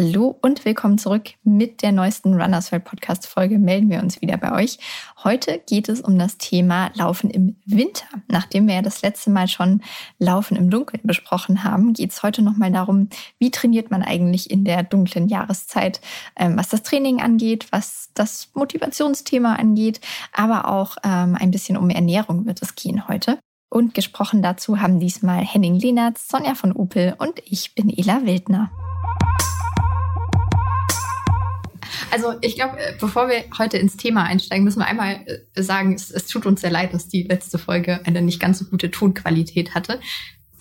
Hallo und willkommen zurück mit der neuesten Runners World Podcast Folge. Melden wir uns wieder bei euch. Heute geht es um das Thema Laufen im Winter. Nachdem wir ja das letzte Mal schon Laufen im Dunkeln besprochen haben, geht es heute nochmal darum, wie trainiert man eigentlich in der dunklen Jahreszeit, ähm, was das Training angeht, was das Motivationsthema angeht, aber auch ähm, ein bisschen um Ernährung wird es gehen heute. Und gesprochen dazu haben diesmal Henning Lehnertz, Sonja von Opel und ich bin Ela Wildner. Also ich glaube, äh, bevor wir heute ins Thema einsteigen, müssen wir einmal äh, sagen, es, es, tut uns sehr leid, dass die letzte Folge eine nicht ganz so gute Tonqualität hatte.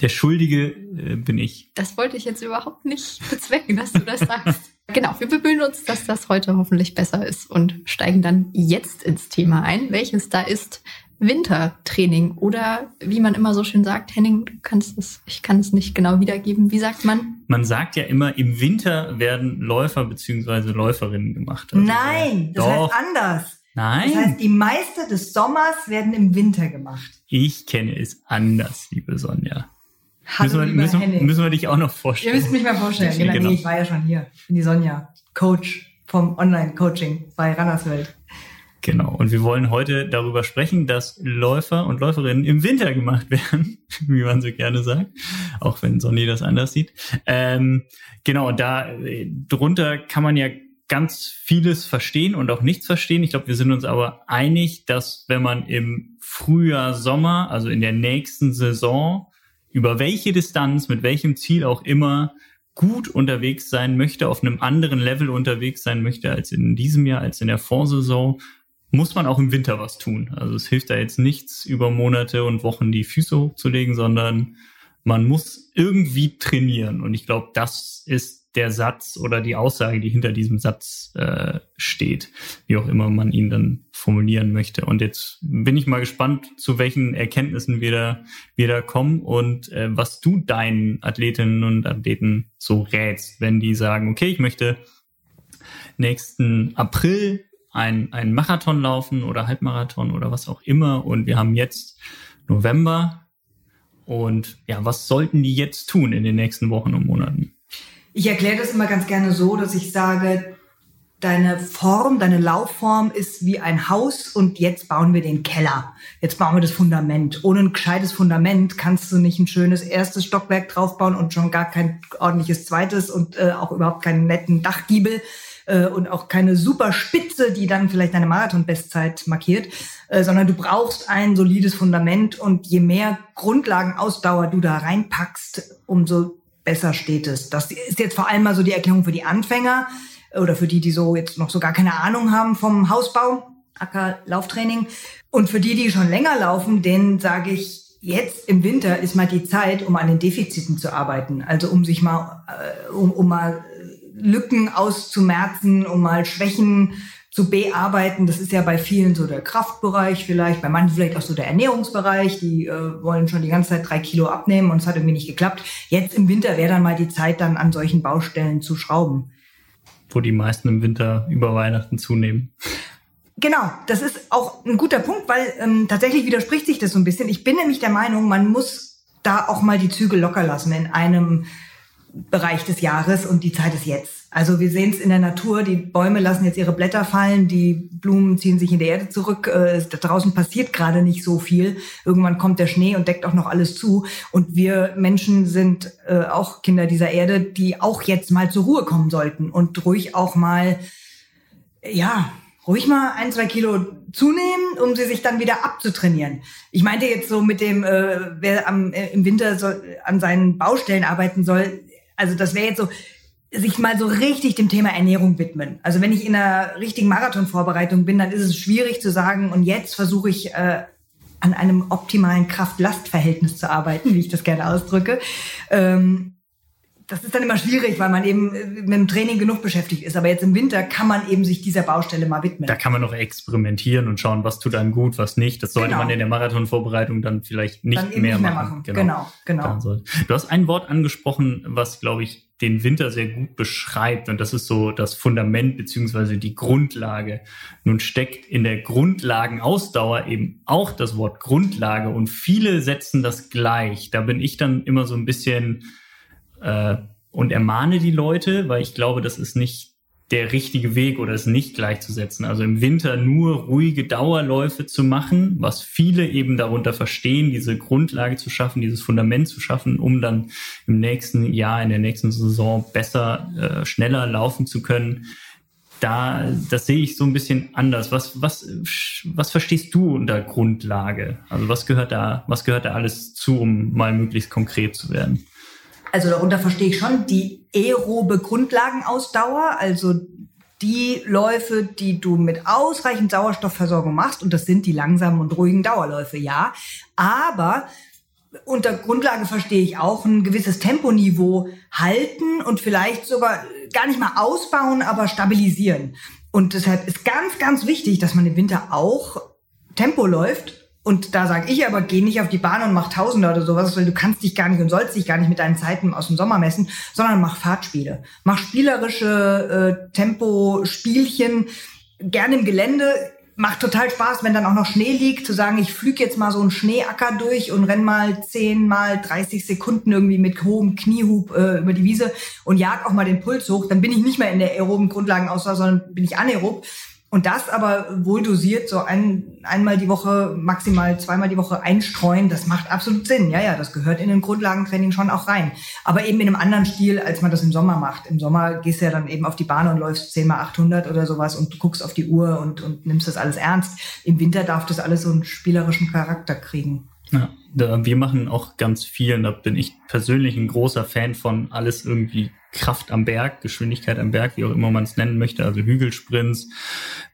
Der Schuldige äh, bin ich. Das wollte ich jetzt überhaupt nicht bezwecken, dass du das sagst. genau, wir bemühen uns, dass das heute hoffentlich besser ist und steigen dann jetzt ins Thema ein, welches da ist, Wintertraining oder wie man immer so schön sagt, Henning, du kannst es, ich kann es nicht genau wiedergeben. Wie sagt man? Man sagt ja immer, im Winter werden Läufer beziehungsweise Läuferinnen gemacht. Also Nein, das doch. heißt anders. Nein. Das heißt, die Meister des Sommers werden im Winter gemacht. Ich kenne es anders, liebe Sonja. Hallo, müssen, wir, müssen, müssen wir dich auch noch vorstellen? Ihr müsst mich mal vorstellen. Genau, genau. Nee, ich war ja schon hier. Ich bin die Sonja, Coach vom Online-Coaching bei Rannerswelt. Genau. Und wir wollen heute darüber sprechen, dass Läufer und Läuferinnen im Winter gemacht werden, wie man so gerne sagt, auch wenn Sonny das anders sieht. Ähm, genau, da drunter kann man ja ganz vieles verstehen und auch nichts verstehen. Ich glaube, wir sind uns aber einig, dass wenn man im Frühjahr, Sommer, also in der nächsten Saison, über welche Distanz, mit welchem Ziel auch immer, gut unterwegs sein möchte, auf einem anderen Level unterwegs sein möchte als in diesem Jahr, als in der Vorsaison, muss man auch im Winter was tun. Also es hilft da jetzt nichts, über Monate und Wochen die Füße hochzulegen, sondern man muss irgendwie trainieren. Und ich glaube, das ist der Satz oder die Aussage, die hinter diesem Satz äh, steht, wie auch immer man ihn dann formulieren möchte. Und jetzt bin ich mal gespannt, zu welchen Erkenntnissen wir da, wir da kommen und äh, was du deinen Athletinnen und Athleten so rätst, wenn die sagen, okay, ich möchte nächsten April ein, ein Marathon laufen oder Halbmarathon oder was auch immer. Und wir haben jetzt November. Und ja, was sollten die jetzt tun in den nächsten Wochen und Monaten? Ich erkläre das immer ganz gerne so, dass ich sage, deine Form, deine Laufform ist wie ein Haus und jetzt bauen wir den Keller. Jetzt bauen wir das Fundament. Ohne ein gescheites Fundament kannst du nicht ein schönes erstes Stockwerk draufbauen und schon gar kein ordentliches zweites und äh, auch überhaupt keinen netten Dachgiebel äh, und auch keine super Spitze, die dann vielleicht deine Marathon-Bestzeit markiert, äh, sondern du brauchst ein solides Fundament und je mehr Grundlagenausdauer du da reinpackst, umso besser steht es. Das ist jetzt vor allem mal so die Erklärung für die Anfänger oder für die, die so jetzt noch so gar keine Ahnung haben vom Hausbau, Acker, Lauftraining. Und für die, die schon länger laufen, denen sage ich, jetzt im Winter ist mal die Zeit, um an den Defiziten zu arbeiten. Also um sich mal, äh, um, um mal Lücken auszumerzen, um mal Schwächen zu bearbeiten. Das ist ja bei vielen so der Kraftbereich vielleicht, bei manchen vielleicht auch so der Ernährungsbereich. Die äh, wollen schon die ganze Zeit drei Kilo abnehmen und es hat irgendwie nicht geklappt. Jetzt im Winter wäre dann mal die Zeit, dann an solchen Baustellen zu schrauben. Wo die meisten im Winter über Weihnachten zunehmen. Genau, das ist auch ein guter Punkt, weil ähm, tatsächlich widerspricht sich das so ein bisschen. Ich bin nämlich der Meinung, man muss da auch mal die Zügel locker lassen in einem Bereich des Jahres und die Zeit ist jetzt. Also wir sehen es in der Natur, die Bäume lassen jetzt ihre Blätter fallen, die Blumen ziehen sich in der Erde zurück, äh, da draußen passiert gerade nicht so viel. Irgendwann kommt der Schnee und deckt auch noch alles zu. Und wir Menschen sind äh, auch Kinder dieser Erde, die auch jetzt mal zur Ruhe kommen sollten und ruhig auch mal, ja, ruhig mal ein, zwei Kilo zunehmen, um sie sich dann wieder abzutrainieren. Ich meinte jetzt so mit dem, äh, wer am, äh, im Winter soll, an seinen Baustellen arbeiten soll, also das wäre jetzt so, sich mal so richtig dem Thema Ernährung widmen. Also wenn ich in einer richtigen Marathonvorbereitung bin, dann ist es schwierig zu sagen, und jetzt versuche ich äh, an einem optimalen Kraft-Last-Verhältnis zu arbeiten, wie ich das gerne ausdrücke. Ähm, das ist dann immer schwierig, weil man eben äh, mit dem Training genug beschäftigt ist. Aber jetzt im Winter kann man eben sich dieser Baustelle mal widmen. Da kann man noch experimentieren und schauen, was tut einem gut, was nicht. Das sollte genau. man in der Marathonvorbereitung dann vielleicht nicht, dann mehr, nicht mehr, machen. machen. Genau, genau. genau. Du hast ein Wort angesprochen, was, glaube ich, den Winter sehr gut beschreibt. Und das ist so das Fundament beziehungsweise die Grundlage. Nun steckt in der Grundlagenausdauer eben auch das Wort Grundlage und viele setzen das gleich. Da bin ich dann immer so ein bisschen äh, und ermahne die Leute, weil ich glaube, das ist nicht der richtige Weg oder es nicht gleichzusetzen. Also im Winter nur ruhige Dauerläufe zu machen, was viele eben darunter verstehen, diese Grundlage zu schaffen, dieses Fundament zu schaffen, um dann im nächsten Jahr, in der nächsten Saison besser, äh, schneller laufen zu können. Da, das sehe ich so ein bisschen anders. Was, was, was verstehst du unter Grundlage? Also was gehört da, was gehört da alles zu, um mal möglichst konkret zu werden? Also darunter verstehe ich schon die aerobe Grundlagenausdauer, also die Läufe, die du mit ausreichend Sauerstoffversorgung machst, und das sind die langsamen und ruhigen Dauerläufe, ja. Aber unter Grundlage verstehe ich auch ein gewisses Temponiveau halten und vielleicht sogar gar nicht mal ausbauen, aber stabilisieren. Und deshalb ist ganz, ganz wichtig, dass man im Winter auch Tempo läuft und da sage ich aber, geh nicht auf die Bahn und mach Tausender oder sowas, weil du kannst dich gar nicht und sollst dich gar nicht mit deinen Zeiten aus dem Sommer messen, sondern mach Fahrtspiele. Mach spielerische äh, Tempo-Spielchen, gerne im Gelände. Macht total Spaß, wenn dann auch noch Schnee liegt, zu sagen, ich flüge jetzt mal so einen Schneeacker durch und renn mal 10 mal 30 Sekunden irgendwie mit hohem Kniehub äh, über die Wiese und jag auch mal den Puls hoch. Dann bin ich nicht mehr in der aeroben Grundlagenauswahl, sondern bin ich anaerob. Und das aber wohl dosiert, so ein, einmal die Woche, maximal zweimal die Woche einstreuen, das macht absolut Sinn. Ja, ja, das gehört in den Grundlagentraining schon auch rein. Aber eben in einem anderen Stil, als man das im Sommer macht. Im Sommer gehst du ja dann eben auf die Bahn und läufst 10 mal 800 oder sowas und guckst auf die Uhr und, und nimmst das alles ernst. Im Winter darf das alles so einen spielerischen Charakter kriegen. Ja, wir machen auch ganz viel, und da bin ich persönlich ein großer Fan von, alles irgendwie Kraft am Berg, Geschwindigkeit am Berg, wie auch immer man es nennen möchte, also Hügelsprints,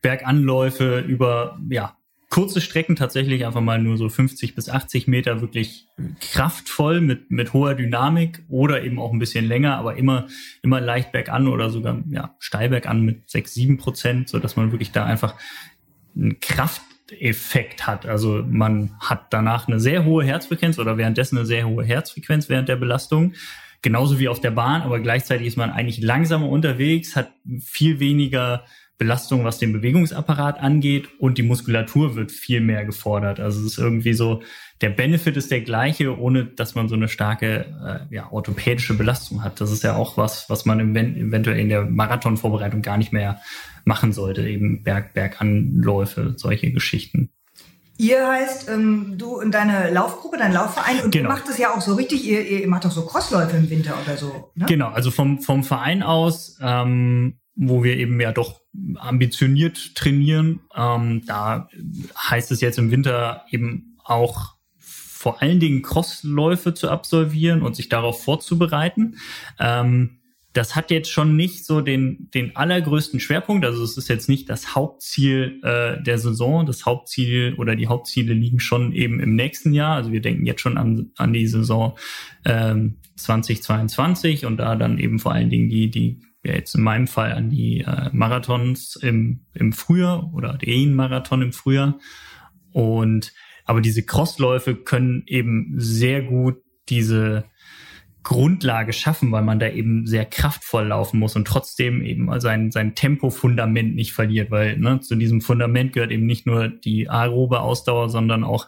Berganläufe über ja kurze Strecken tatsächlich einfach mal nur so 50 bis 80 Meter wirklich kraftvoll mit mit hoher Dynamik oder eben auch ein bisschen länger, aber immer immer leicht bergan oder sogar ja steil bergan mit 6 7 Prozent, so dass man wirklich da einfach einen Krafteffekt hat. Also man hat danach eine sehr hohe Herzfrequenz oder währenddessen eine sehr hohe Herzfrequenz während der Belastung genauso wie auf der Bahn, aber gleichzeitig ist man eigentlich langsamer unterwegs, hat viel weniger Belastung, was den Bewegungsapparat angeht und die Muskulatur wird viel mehr gefordert. Also es ist irgendwie so, der Benefit ist der gleiche, ohne dass man so eine starke äh, ja, orthopädische Belastung hat. Das ist ja auch was, was man eventuell in der Marathonvorbereitung gar nicht mehr machen sollte, eben Berg, Berganläufe, solche Geschichten. Ihr heißt, ähm, du und deine Laufgruppe, dein Laufverein, und genau. ihr macht es ja auch so richtig, ihr, ihr macht auch so Crossläufe im Winter oder so. Ne? Genau, also vom, vom Verein aus, ähm, wo wir eben ja doch ambitioniert trainieren, ähm, da heißt es jetzt im Winter eben auch vor allen Dingen Crossläufe zu absolvieren und sich darauf vorzubereiten. Ähm, das hat jetzt schon nicht so den, den allergrößten Schwerpunkt. Also es ist jetzt nicht das Hauptziel äh, der Saison. Das Hauptziel oder die Hauptziele liegen schon eben im nächsten Jahr. Also wir denken jetzt schon an, an die Saison ähm, 2022 und da dann eben vor allen Dingen die, die ja jetzt in meinem Fall an die äh, Marathons im, im Frühjahr oder den Marathon im Frühjahr. Und aber diese Crossläufe können eben sehr gut diese Grundlage schaffen, weil man da eben sehr kraftvoll laufen muss und trotzdem eben sein, sein Tempo-Fundament nicht verliert, weil ne, zu diesem Fundament gehört eben nicht nur die aerobe Ausdauer, sondern auch,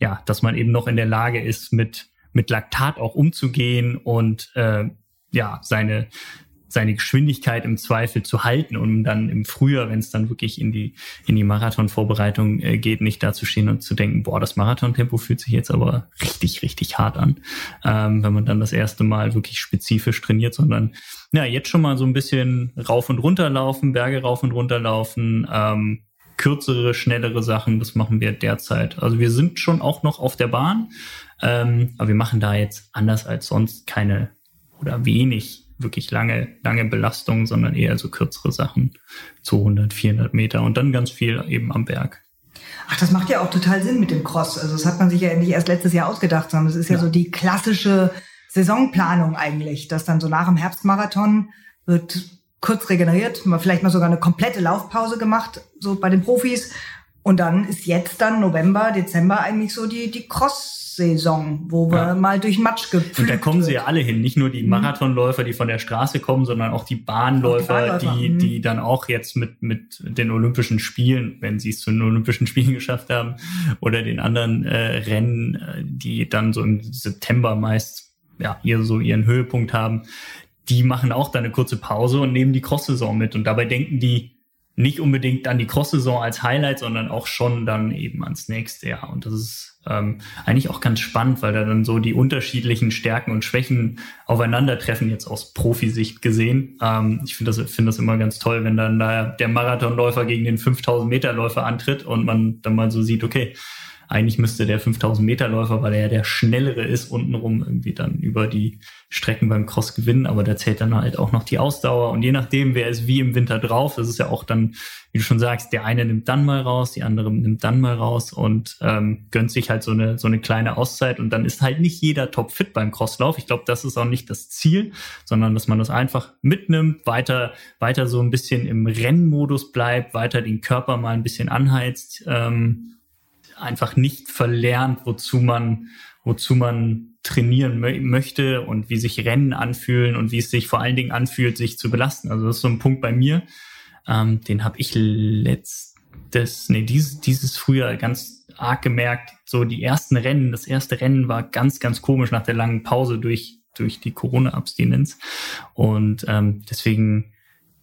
ja, dass man eben noch in der Lage ist, mit, mit Laktat auch umzugehen und äh, ja, seine, seine Geschwindigkeit im Zweifel zu halten, um dann im Frühjahr, wenn es dann wirklich in die in die Marathonvorbereitung äh, geht, nicht da zu stehen und zu denken, boah, das Marathontempo fühlt sich jetzt aber richtig richtig hart an, ähm, wenn man dann das erste Mal wirklich spezifisch trainiert, sondern ja jetzt schon mal so ein bisschen rauf und runter laufen, Berge rauf und runter laufen, ähm, kürzere, schnellere Sachen, das machen wir derzeit. Also wir sind schon auch noch auf der Bahn, ähm, aber wir machen da jetzt anders als sonst keine oder wenig wirklich lange, lange Belastungen, sondern eher so kürzere Sachen, 200, 400 Meter und dann ganz viel eben am Berg. Ach, das macht ja auch total Sinn mit dem Cross. Also das hat man sich ja nicht erst letztes Jahr ausgedacht, sondern es ist ja, ja so die klassische Saisonplanung eigentlich, dass dann so nach dem Herbstmarathon wird kurz regeneriert, vielleicht mal sogar eine komplette Laufpause gemacht, so bei den Profis. Und dann ist jetzt dann November, Dezember eigentlich so die, die Cross Saison, wo wir ja. mal durch Matsch gepflügt Und da kommen sie ja alle hin, nicht nur die mhm. Marathonläufer, die von der Straße kommen, sondern auch die Bahnläufer, die, die, mhm. die dann auch jetzt mit, mit den Olympischen Spielen, wenn sie es zu den Olympischen Spielen geschafft haben, oder den anderen äh, Rennen, äh, die dann so im September meist ja, hier so ihren Höhepunkt haben, die machen auch da eine kurze Pause und nehmen die Cross-Saison mit. Und dabei denken die nicht unbedingt an die Cross-Saison als Highlight, sondern auch schon dann eben ans nächste Jahr. Und das ist ähm, eigentlich auch ganz spannend, weil da dann so die unterschiedlichen Stärken und Schwächen aufeinandertreffen, jetzt aus Profisicht gesehen. Ähm, ich finde das, finde das immer ganz toll, wenn dann da der Marathonläufer gegen den 5000 Meter Läufer antritt und man dann mal so sieht, okay, eigentlich müsste der 5000 Meter Läufer, weil er ja der schnellere ist, untenrum irgendwie dann über die Strecken beim Cross gewinnen. Aber da zählt dann halt auch noch die Ausdauer. Und je nachdem, wer ist wie im Winter drauf, das ist ja auch dann, wie du schon sagst, der eine nimmt dann mal raus, die andere nimmt dann mal raus und ähm, gönnt sich halt so eine, so eine kleine Auszeit. Und dann ist halt nicht jeder topfit beim Crosslauf. Ich glaube, das ist auch nicht das Ziel, sondern dass man das einfach mitnimmt, weiter, weiter so ein bisschen im Rennmodus bleibt, weiter den Körper mal ein bisschen anheizt. Ähm, einfach nicht verlernt, wozu man, wozu man trainieren mö möchte und wie sich Rennen anfühlen und wie es sich vor allen Dingen anfühlt, sich zu belasten. Also das ist so ein Punkt bei mir, ähm, den habe ich letztes, nee, dieses, dieses Frühjahr ganz arg gemerkt. So die ersten Rennen, das erste Rennen war ganz, ganz komisch nach der langen Pause durch, durch die Corona-Abstinenz. Und ähm, deswegen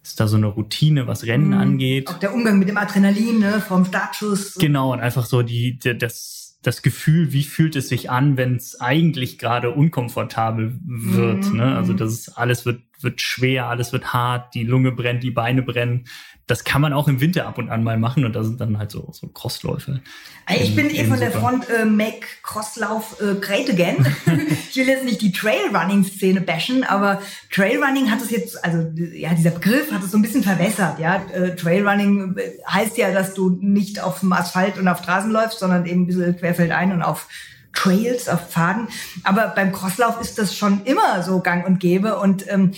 ist da so eine Routine, was Rennen mhm. angeht. Auch der Umgang mit dem Adrenalin, ne, vom Startschuss. Genau, und einfach so die, die das, das Gefühl, wie fühlt es sich an, wenn es eigentlich gerade unkomfortabel wird. Mhm. Ne? Also das ist, alles wird, wird schwer, alles wird hart, die Lunge brennt, die Beine brennen das kann man auch im Winter ab und an mal machen und da sind dann halt so, so Crossläufe. Ich bin eh von der Front äh, Make Crosslauf äh, great again. ich will jetzt nicht die Trailrunning-Szene bashen, aber Trailrunning hat es jetzt, also ja, dieser Begriff hat es so ein bisschen verwässert. Ja, äh, Trailrunning äh, heißt ja, dass du nicht auf dem Asphalt und auf Straßen läufst, sondern eben ein bisschen querfeldein und auf Trails, auf Pfaden. Aber beim Crosslauf ist das schon immer so gang und gäbe. Und ähm,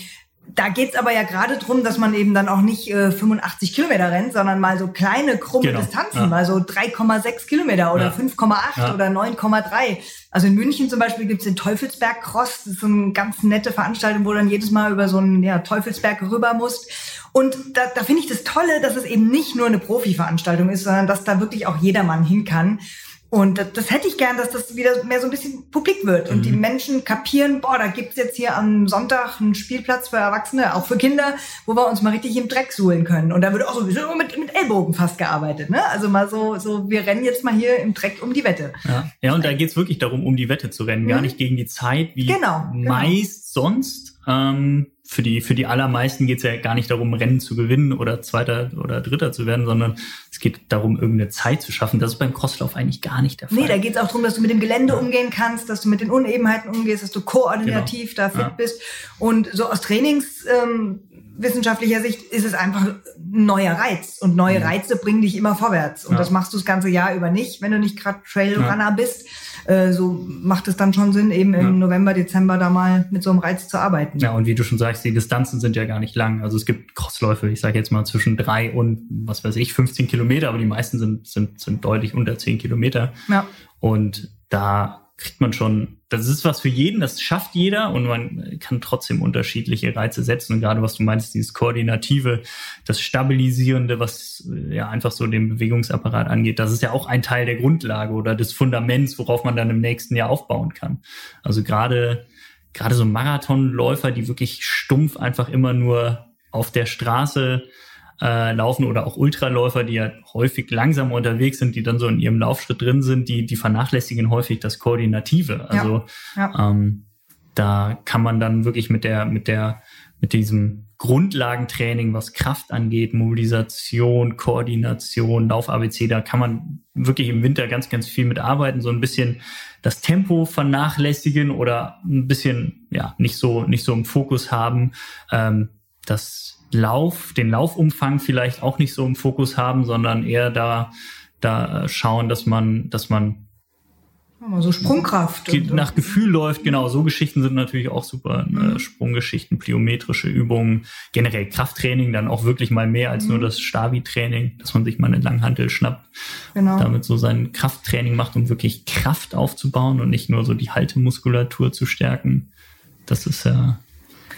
da geht's aber ja gerade drum, dass man eben dann auch nicht äh, 85 Kilometer rennt, sondern mal so kleine, krumme genau. Distanzen, ja. mal so 3,6 Kilometer oder ja. 5,8 ja. oder 9,3. Also in München zum Beispiel gibt's den Teufelsberg Cross. Das ist so eine ganz nette Veranstaltung, wo dann jedes Mal über so einen ja, Teufelsberg rüber musst. Und da, da finde ich das Tolle, dass es eben nicht nur eine Profi-Veranstaltung ist, sondern dass da wirklich auch jedermann hin kann. Und das, das, hätte ich gern, dass das wieder mehr so ein bisschen publik wird und mhm. die Menschen kapieren, boah, da gibt's jetzt hier am Sonntag einen Spielplatz für Erwachsene, auch für Kinder, wo wir uns mal richtig im Dreck suhlen können. Und da wird auch so mit, mit Ellbogen fast gearbeitet. Ne? Also mal so, so, wir rennen jetzt mal hier im Dreck um die Wette. Ja, ja und da geht's wirklich darum, um die Wette zu rennen, mhm. gar nicht gegen die Zeit, wie genau, genau. meist sonst. Ähm, für die, für die allermeisten geht es ja gar nicht darum, Rennen zu gewinnen oder Zweiter oder Dritter zu werden, sondern es geht darum, irgendeine Zeit zu schaffen. Das ist beim Crosslauf eigentlich gar nicht der Fall. Nee, da geht es auch darum, dass du mit dem Gelände ja. umgehen kannst, dass du mit den Unebenheiten umgehst, dass du koordinativ genau. da fit ja. bist. Und so aus trainingswissenschaftlicher ähm, Sicht ist es einfach ein neuer Reiz. Und neue ja. Reize bringen dich immer vorwärts. Und das machst du das ganze Jahr über nicht, wenn du nicht gerade Trailrunner bist äh, so macht es dann schon Sinn, eben im ja. November, Dezember da mal mit so einem Reiz zu arbeiten. Ja, und wie du schon sagst, die Distanzen sind ja gar nicht lang. Also es gibt Crossläufe, ich sage jetzt mal zwischen drei und, was weiß ich, 15 Kilometer, aber die meisten sind, sind, sind deutlich unter 10 Kilometer. Ja. Und da kriegt man schon, das ist was für jeden, das schafft jeder und man kann trotzdem unterschiedliche Reize setzen. Und gerade was du meinst, dieses Koordinative, das Stabilisierende, was ja einfach so den Bewegungsapparat angeht, das ist ja auch ein Teil der Grundlage oder des Fundaments, worauf man dann im nächsten Jahr aufbauen kann. Also gerade, gerade so Marathonläufer, die wirklich stumpf einfach immer nur auf der Straße äh, laufen oder auch Ultraläufer, die ja häufig langsam unterwegs sind, die dann so in ihrem Laufschritt drin sind, die, die vernachlässigen häufig das Koordinative. Also ja, ja. Ähm, da kann man dann wirklich mit der, mit der, mit diesem Grundlagentraining, was Kraft angeht, Mobilisation, Koordination, Lauf-ABC, da kann man wirklich im Winter ganz, ganz viel mit arbeiten, so ein bisschen das Tempo vernachlässigen oder ein bisschen, ja, nicht so, nicht so im Fokus haben. Ähm, das Lauf, den Laufumfang vielleicht auch nicht so im Fokus haben, sondern eher da, da schauen, dass man, dass man so Sprungkraft. nach Gefühl läuft, genau. So Geschichten sind natürlich auch super. Ne? Mhm. Sprunggeschichten, pliometrische Übungen, generell Krafttraining, dann auch wirklich mal mehr als mhm. nur das Stabi-Training, dass man sich mal eine Langhantel schnappt, genau. damit so sein Krafttraining macht, um wirklich Kraft aufzubauen und nicht nur so die Haltemuskulatur zu stärken. Das ist ja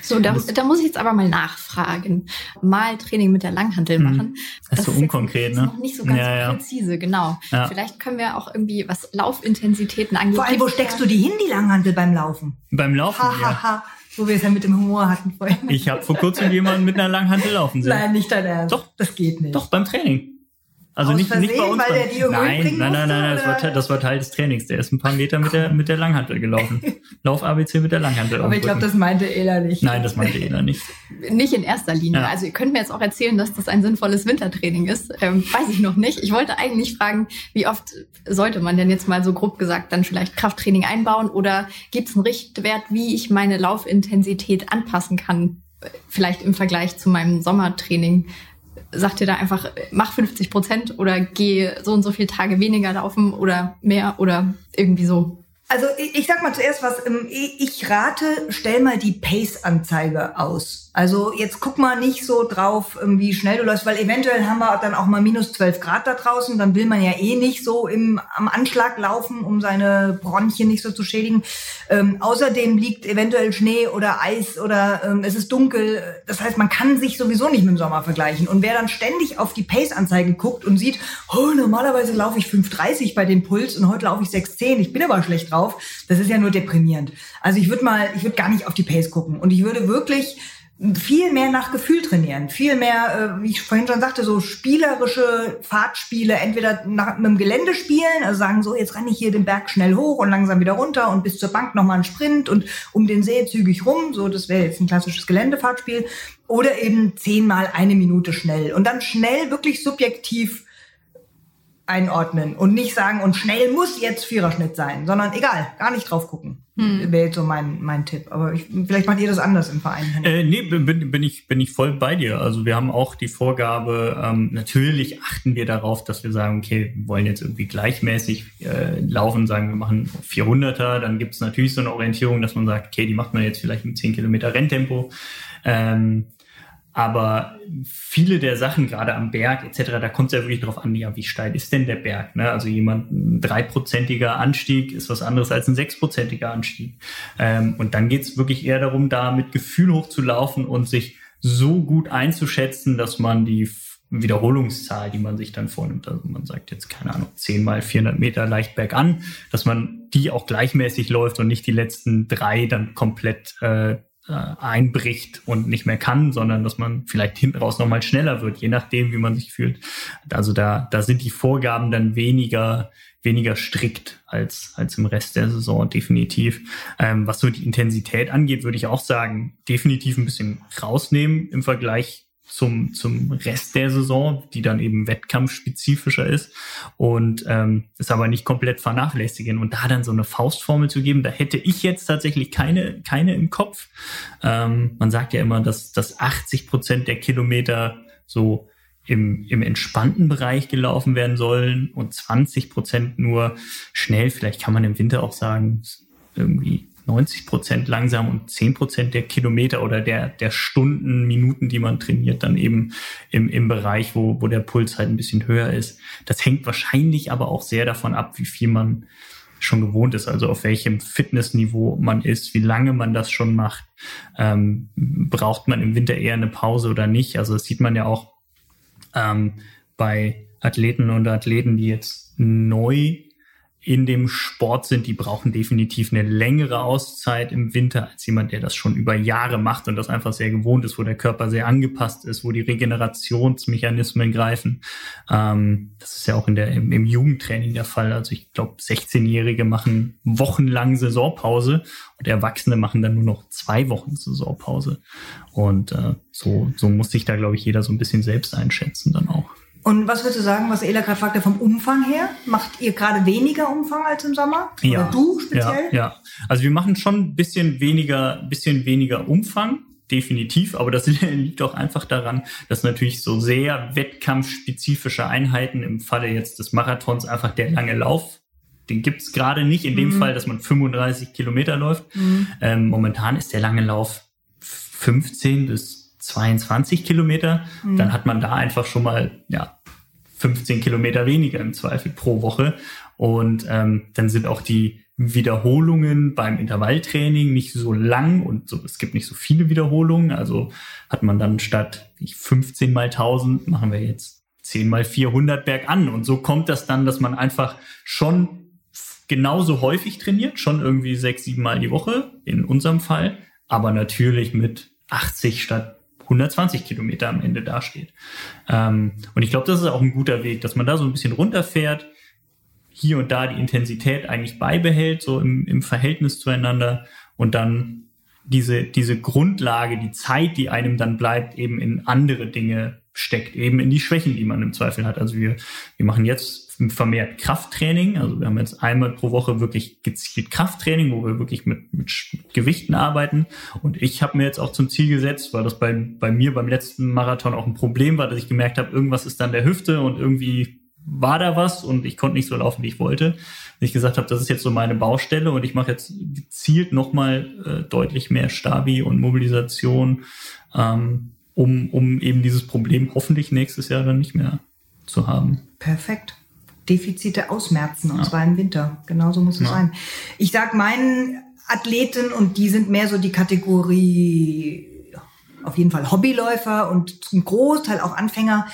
so, da, da muss ich jetzt aber mal nachfragen. Mal Training mit der Langhantel mhm. machen. Das, ist so unkonkret, ne? Noch nicht so ganz ja, ja. präzise, genau. Ja. Vielleicht können wir auch irgendwie, was Laufintensitäten angeht. Vor allem, wo steckst du die hin, die Langhantel beim Laufen? Beim Laufen, ha, ha, ha. wo wir es ja mit dem Humor hatten vorhin. Ich habe vor kurzem jemanden mit einer Langhantel laufen sehen. Nein, nicht dein Ernst. Doch. Das geht nicht. Doch, beim Training. Also Aus nicht, nicht bei Versehen, uns. weil der nein, nein, nein, musste, nein, das war? Teil, das war Teil des Trainings. Der ist ein paar Meter mit der, mit der Langhantel gelaufen. Lauf ABC mit der Langhantel. Aber ich glaube, das meinte Ela nicht. Nein, das meinte Ela nicht. Nicht in erster Linie. Ja. Also ihr könnt mir jetzt auch erzählen, dass das ein sinnvolles Wintertraining ist. Ähm, weiß ich noch nicht. Ich wollte eigentlich fragen, wie oft sollte man denn jetzt mal so grob gesagt dann vielleicht Krafttraining einbauen oder gibt es einen Richtwert, wie ich meine Laufintensität anpassen kann? Vielleicht im Vergleich zu meinem Sommertraining. Sagt ihr da einfach, mach 50 Prozent oder geh so und so viele Tage weniger laufen oder mehr oder irgendwie so? Also ich, ich sag mal zuerst was, ähm, ich rate, stell mal die Pace-Anzeige aus. Also jetzt guck mal nicht so drauf, ähm, wie schnell du läufst, weil eventuell haben wir dann auch mal minus 12 Grad da draußen, dann will man ja eh nicht so im, am Anschlag laufen, um seine Bronchien nicht so zu schädigen. Ähm, außerdem liegt eventuell Schnee oder Eis oder ähm, es ist dunkel. Das heißt, man kann sich sowieso nicht mit dem Sommer vergleichen. Und wer dann ständig auf die Pace-Anzeige guckt und sieht, oh, normalerweise laufe ich 5,30 bei dem Puls und heute laufe ich 6,10, ich bin aber schlecht drauf, das ist ja nur deprimierend. Also ich würde mal, ich würde gar nicht auf die Pace gucken und ich würde wirklich viel mehr nach Gefühl trainieren, viel mehr, äh, wie ich vorhin schon sagte, so spielerische Fahrtspiele, entweder nach, mit dem Gelände spielen, also sagen so, jetzt renne ich hier den Berg schnell hoch und langsam wieder runter und bis zur Bank nochmal einen Sprint und um den See zügig rum, so das wäre jetzt ein klassisches Geländefahrtspiel, oder eben zehnmal eine Minute schnell und dann schnell wirklich subjektiv einordnen und nicht sagen, und schnell muss jetzt Viererschnitt sein, sondern egal, gar nicht drauf gucken. Wäre jetzt so mein, mein Tipp. Aber ich, vielleicht macht ihr das anders im Verein. Äh, nee, bin, bin, bin, ich, bin ich voll bei dir. Also wir haben auch die Vorgabe, ähm, natürlich achten wir darauf, dass wir sagen, okay, wir wollen jetzt irgendwie gleichmäßig äh, laufen, sagen wir machen 400er, dann gibt es natürlich so eine Orientierung, dass man sagt, okay, die macht man jetzt vielleicht mit 10 Kilometer Renntempo. Ähm, aber viele der Sachen, gerade am Berg etc., da kommt es ja wirklich drauf an, ja, wie steil ist denn der Berg? Ne? Also jemand, ein dreiprozentiger Anstieg ist was anderes als ein sechsprozentiger Anstieg. Ähm, und dann geht es wirklich eher darum, da mit Gefühl hochzulaufen und sich so gut einzuschätzen, dass man die Wiederholungszahl, die man sich dann vornimmt, also man sagt jetzt, keine Ahnung, 10 mal 400 Meter leicht bergan, dass man die auch gleichmäßig läuft und nicht die letzten drei dann komplett äh, äh, einbricht und nicht mehr kann, sondern dass man vielleicht hinten raus nochmal schneller wird, je nachdem, wie man sich fühlt. Also da, da sind die Vorgaben dann weniger, weniger strikt als, als im Rest der Saison, definitiv. Ähm, was so die Intensität angeht, würde ich auch sagen, definitiv ein bisschen rausnehmen im Vergleich zum, zum Rest der Saison, die dann eben wettkampfspezifischer ist und ähm, es aber nicht komplett vernachlässigen. Und da dann so eine Faustformel zu geben, da hätte ich jetzt tatsächlich keine, keine im Kopf. Ähm, man sagt ja immer, dass, dass 80 Prozent der Kilometer so im, im entspannten Bereich gelaufen werden sollen und 20 Prozent nur schnell. Vielleicht kann man im Winter auch sagen, irgendwie 90 Prozent langsam und 10 Prozent der Kilometer oder der, der Stunden, Minuten, die man trainiert, dann eben im, im Bereich, wo, wo der Puls halt ein bisschen höher ist. Das hängt wahrscheinlich aber auch sehr davon ab, wie viel man schon gewohnt ist, also auf welchem Fitnessniveau man ist, wie lange man das schon macht. Ähm, braucht man im Winter eher eine Pause oder nicht? Also das sieht man ja auch ähm, bei Athleten und Athleten, die jetzt neu in dem Sport sind, die brauchen definitiv eine längere Auszeit im Winter als jemand, der das schon über Jahre macht und das einfach sehr gewohnt ist, wo der Körper sehr angepasst ist, wo die Regenerationsmechanismen greifen. Ähm, das ist ja auch in der, im, im Jugendtraining der Fall. Also ich glaube, 16-Jährige machen wochenlang Saisonpause und Erwachsene machen dann nur noch zwei Wochen Saisonpause. Und äh, so, so muss sich da, glaube ich, jeder so ein bisschen selbst einschätzen dann auch. Und was würdest du sagen, was Ela gerade fragte, vom Umfang her? Macht ihr gerade weniger Umfang als im Sommer? Ja. Oder du speziell? Ja, ja. Also wir machen schon ein bisschen weniger, bisschen weniger Umfang, definitiv, aber das liegt auch einfach daran, dass natürlich so sehr wettkampfspezifische Einheiten im Falle jetzt des Marathons einfach der lange Lauf, den gibt's gerade nicht in dem Mhm. Fall, dass man 35 Kilometer läuft. Mhm. Ähm, momentan ist der lange Lauf 15 bis 22 Kilometer. Mhm. Dann hat man da einfach schon mal ja 15 Kilometer weniger im Zweifel pro Woche. Und ähm, dann sind auch die Wiederholungen beim Intervalltraining nicht so lang und so, es gibt nicht so viele Wiederholungen. Also hat man dann statt 15 mal 1000 machen wir jetzt 10 mal 400 bergan. Und so kommt das dann, dass man einfach schon genauso häufig trainiert, schon irgendwie sechs, sieben Mal die Woche in unserem Fall, aber natürlich mit 80 statt 120 Kilometer am Ende dasteht. Ähm, und ich glaube, das ist auch ein guter Weg, dass man da so ein bisschen runterfährt, hier und da die Intensität eigentlich beibehält, so im, im Verhältnis zueinander und dann diese, diese Grundlage, die Zeit, die einem dann bleibt, eben in andere Dinge steckt, eben in die Schwächen, die man im Zweifel hat. Also wir, wir machen jetzt vermehrt Krafttraining. Also wir haben jetzt einmal pro Woche wirklich gezielt Krafttraining, wo wir wirklich mit, mit Gewichten arbeiten. Und ich habe mir jetzt auch zum Ziel gesetzt, weil das bei, bei mir beim letzten Marathon auch ein Problem war, dass ich gemerkt habe, irgendwas ist dann der Hüfte und irgendwie war da was und ich konnte nicht so laufen, wie ich wollte. Und ich gesagt habe, das ist jetzt so meine Baustelle und ich mache jetzt gezielt nochmal äh, deutlich mehr Stabi und Mobilisation, ähm, um, um eben dieses Problem hoffentlich nächstes Jahr dann nicht mehr zu haben. Perfekt. Defizite ausmerzen, und ja. zwar im Winter. Genauso muss es ja. sein. Ich sag meinen Athleten, und die sind mehr so die Kategorie auf jeden Fall Hobbyläufer und zum Großteil auch Anfänger,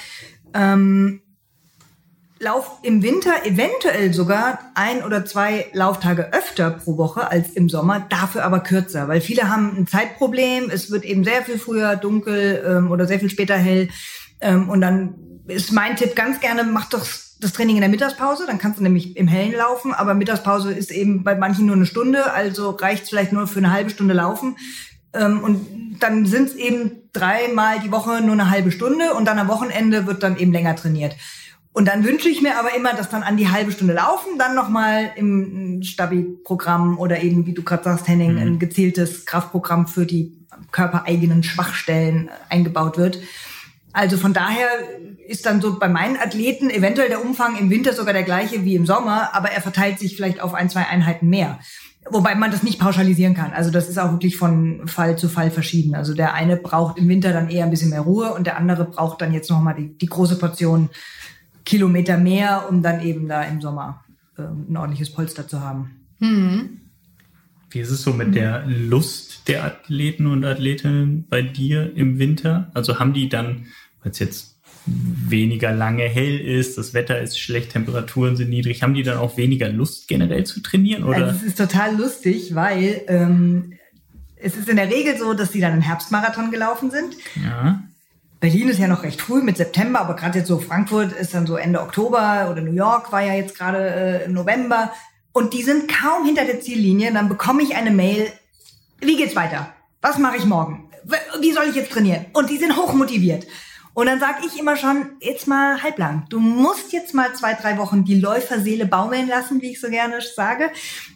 ähm, lauf im Winter eventuell sogar ein oder zwei Lauftage öfter pro Woche als im Sommer, dafür aber kürzer, weil viele haben ein Zeitproblem. Es wird eben sehr viel früher dunkel ähm, oder sehr viel später hell. Ähm, und dann ist mein Tipp ganz gerne, mach doch das Training in der Mittagspause, dann kannst du nämlich im Hellen laufen, aber Mittagspause ist eben bei manchen nur eine Stunde, also reicht vielleicht nur für eine halbe Stunde laufen. Ähm, und dann sind es eben dreimal die Woche nur eine halbe Stunde und dann am Wochenende wird dann eben länger trainiert. Und dann wünsche ich mir aber immer, dass dann an die halbe Stunde laufen, dann nochmal im Stabi-Programm oder eben, wie du gerade sagst, Henning, mhm. ein gezieltes Kraftprogramm für die körpereigenen Schwachstellen eingebaut wird. Also von daher ist dann so bei meinen Athleten eventuell der Umfang im Winter sogar der gleiche wie im Sommer, aber er verteilt sich vielleicht auf ein, zwei Einheiten mehr. Wobei man das nicht pauschalisieren kann. Also das ist auch wirklich von Fall zu Fall verschieden. Also der eine braucht im Winter dann eher ein bisschen mehr Ruhe und der andere braucht dann jetzt nochmal die, die große Portion Kilometer mehr, um dann eben da im Sommer äh, ein ordentliches Polster zu haben. Mhm. Wie ist es so mit der Lust der Athleten und Athletinnen bei dir im Winter? Also haben die dann, weil es jetzt weniger lange hell ist, das Wetter ist schlecht, Temperaturen sind niedrig, haben die dann auch weniger Lust generell zu trainieren? Oder? Also es ist total lustig, weil ähm, es ist in der Regel so, dass die dann einen Herbstmarathon gelaufen sind. Ja. Berlin ist ja noch recht früh mit September, aber gerade jetzt so Frankfurt ist dann so Ende Oktober oder New York war ja jetzt gerade äh, im November. Und die sind kaum hinter der Ziellinie. Dann bekomme ich eine Mail. Wie geht's weiter? Was mache ich morgen? Wie soll ich jetzt trainieren? Und die sind hochmotiviert. Und dann sage ich immer schon, jetzt mal halblang. Du musst jetzt mal zwei, drei Wochen die Läuferseele baumeln lassen, wie ich so gerne sage.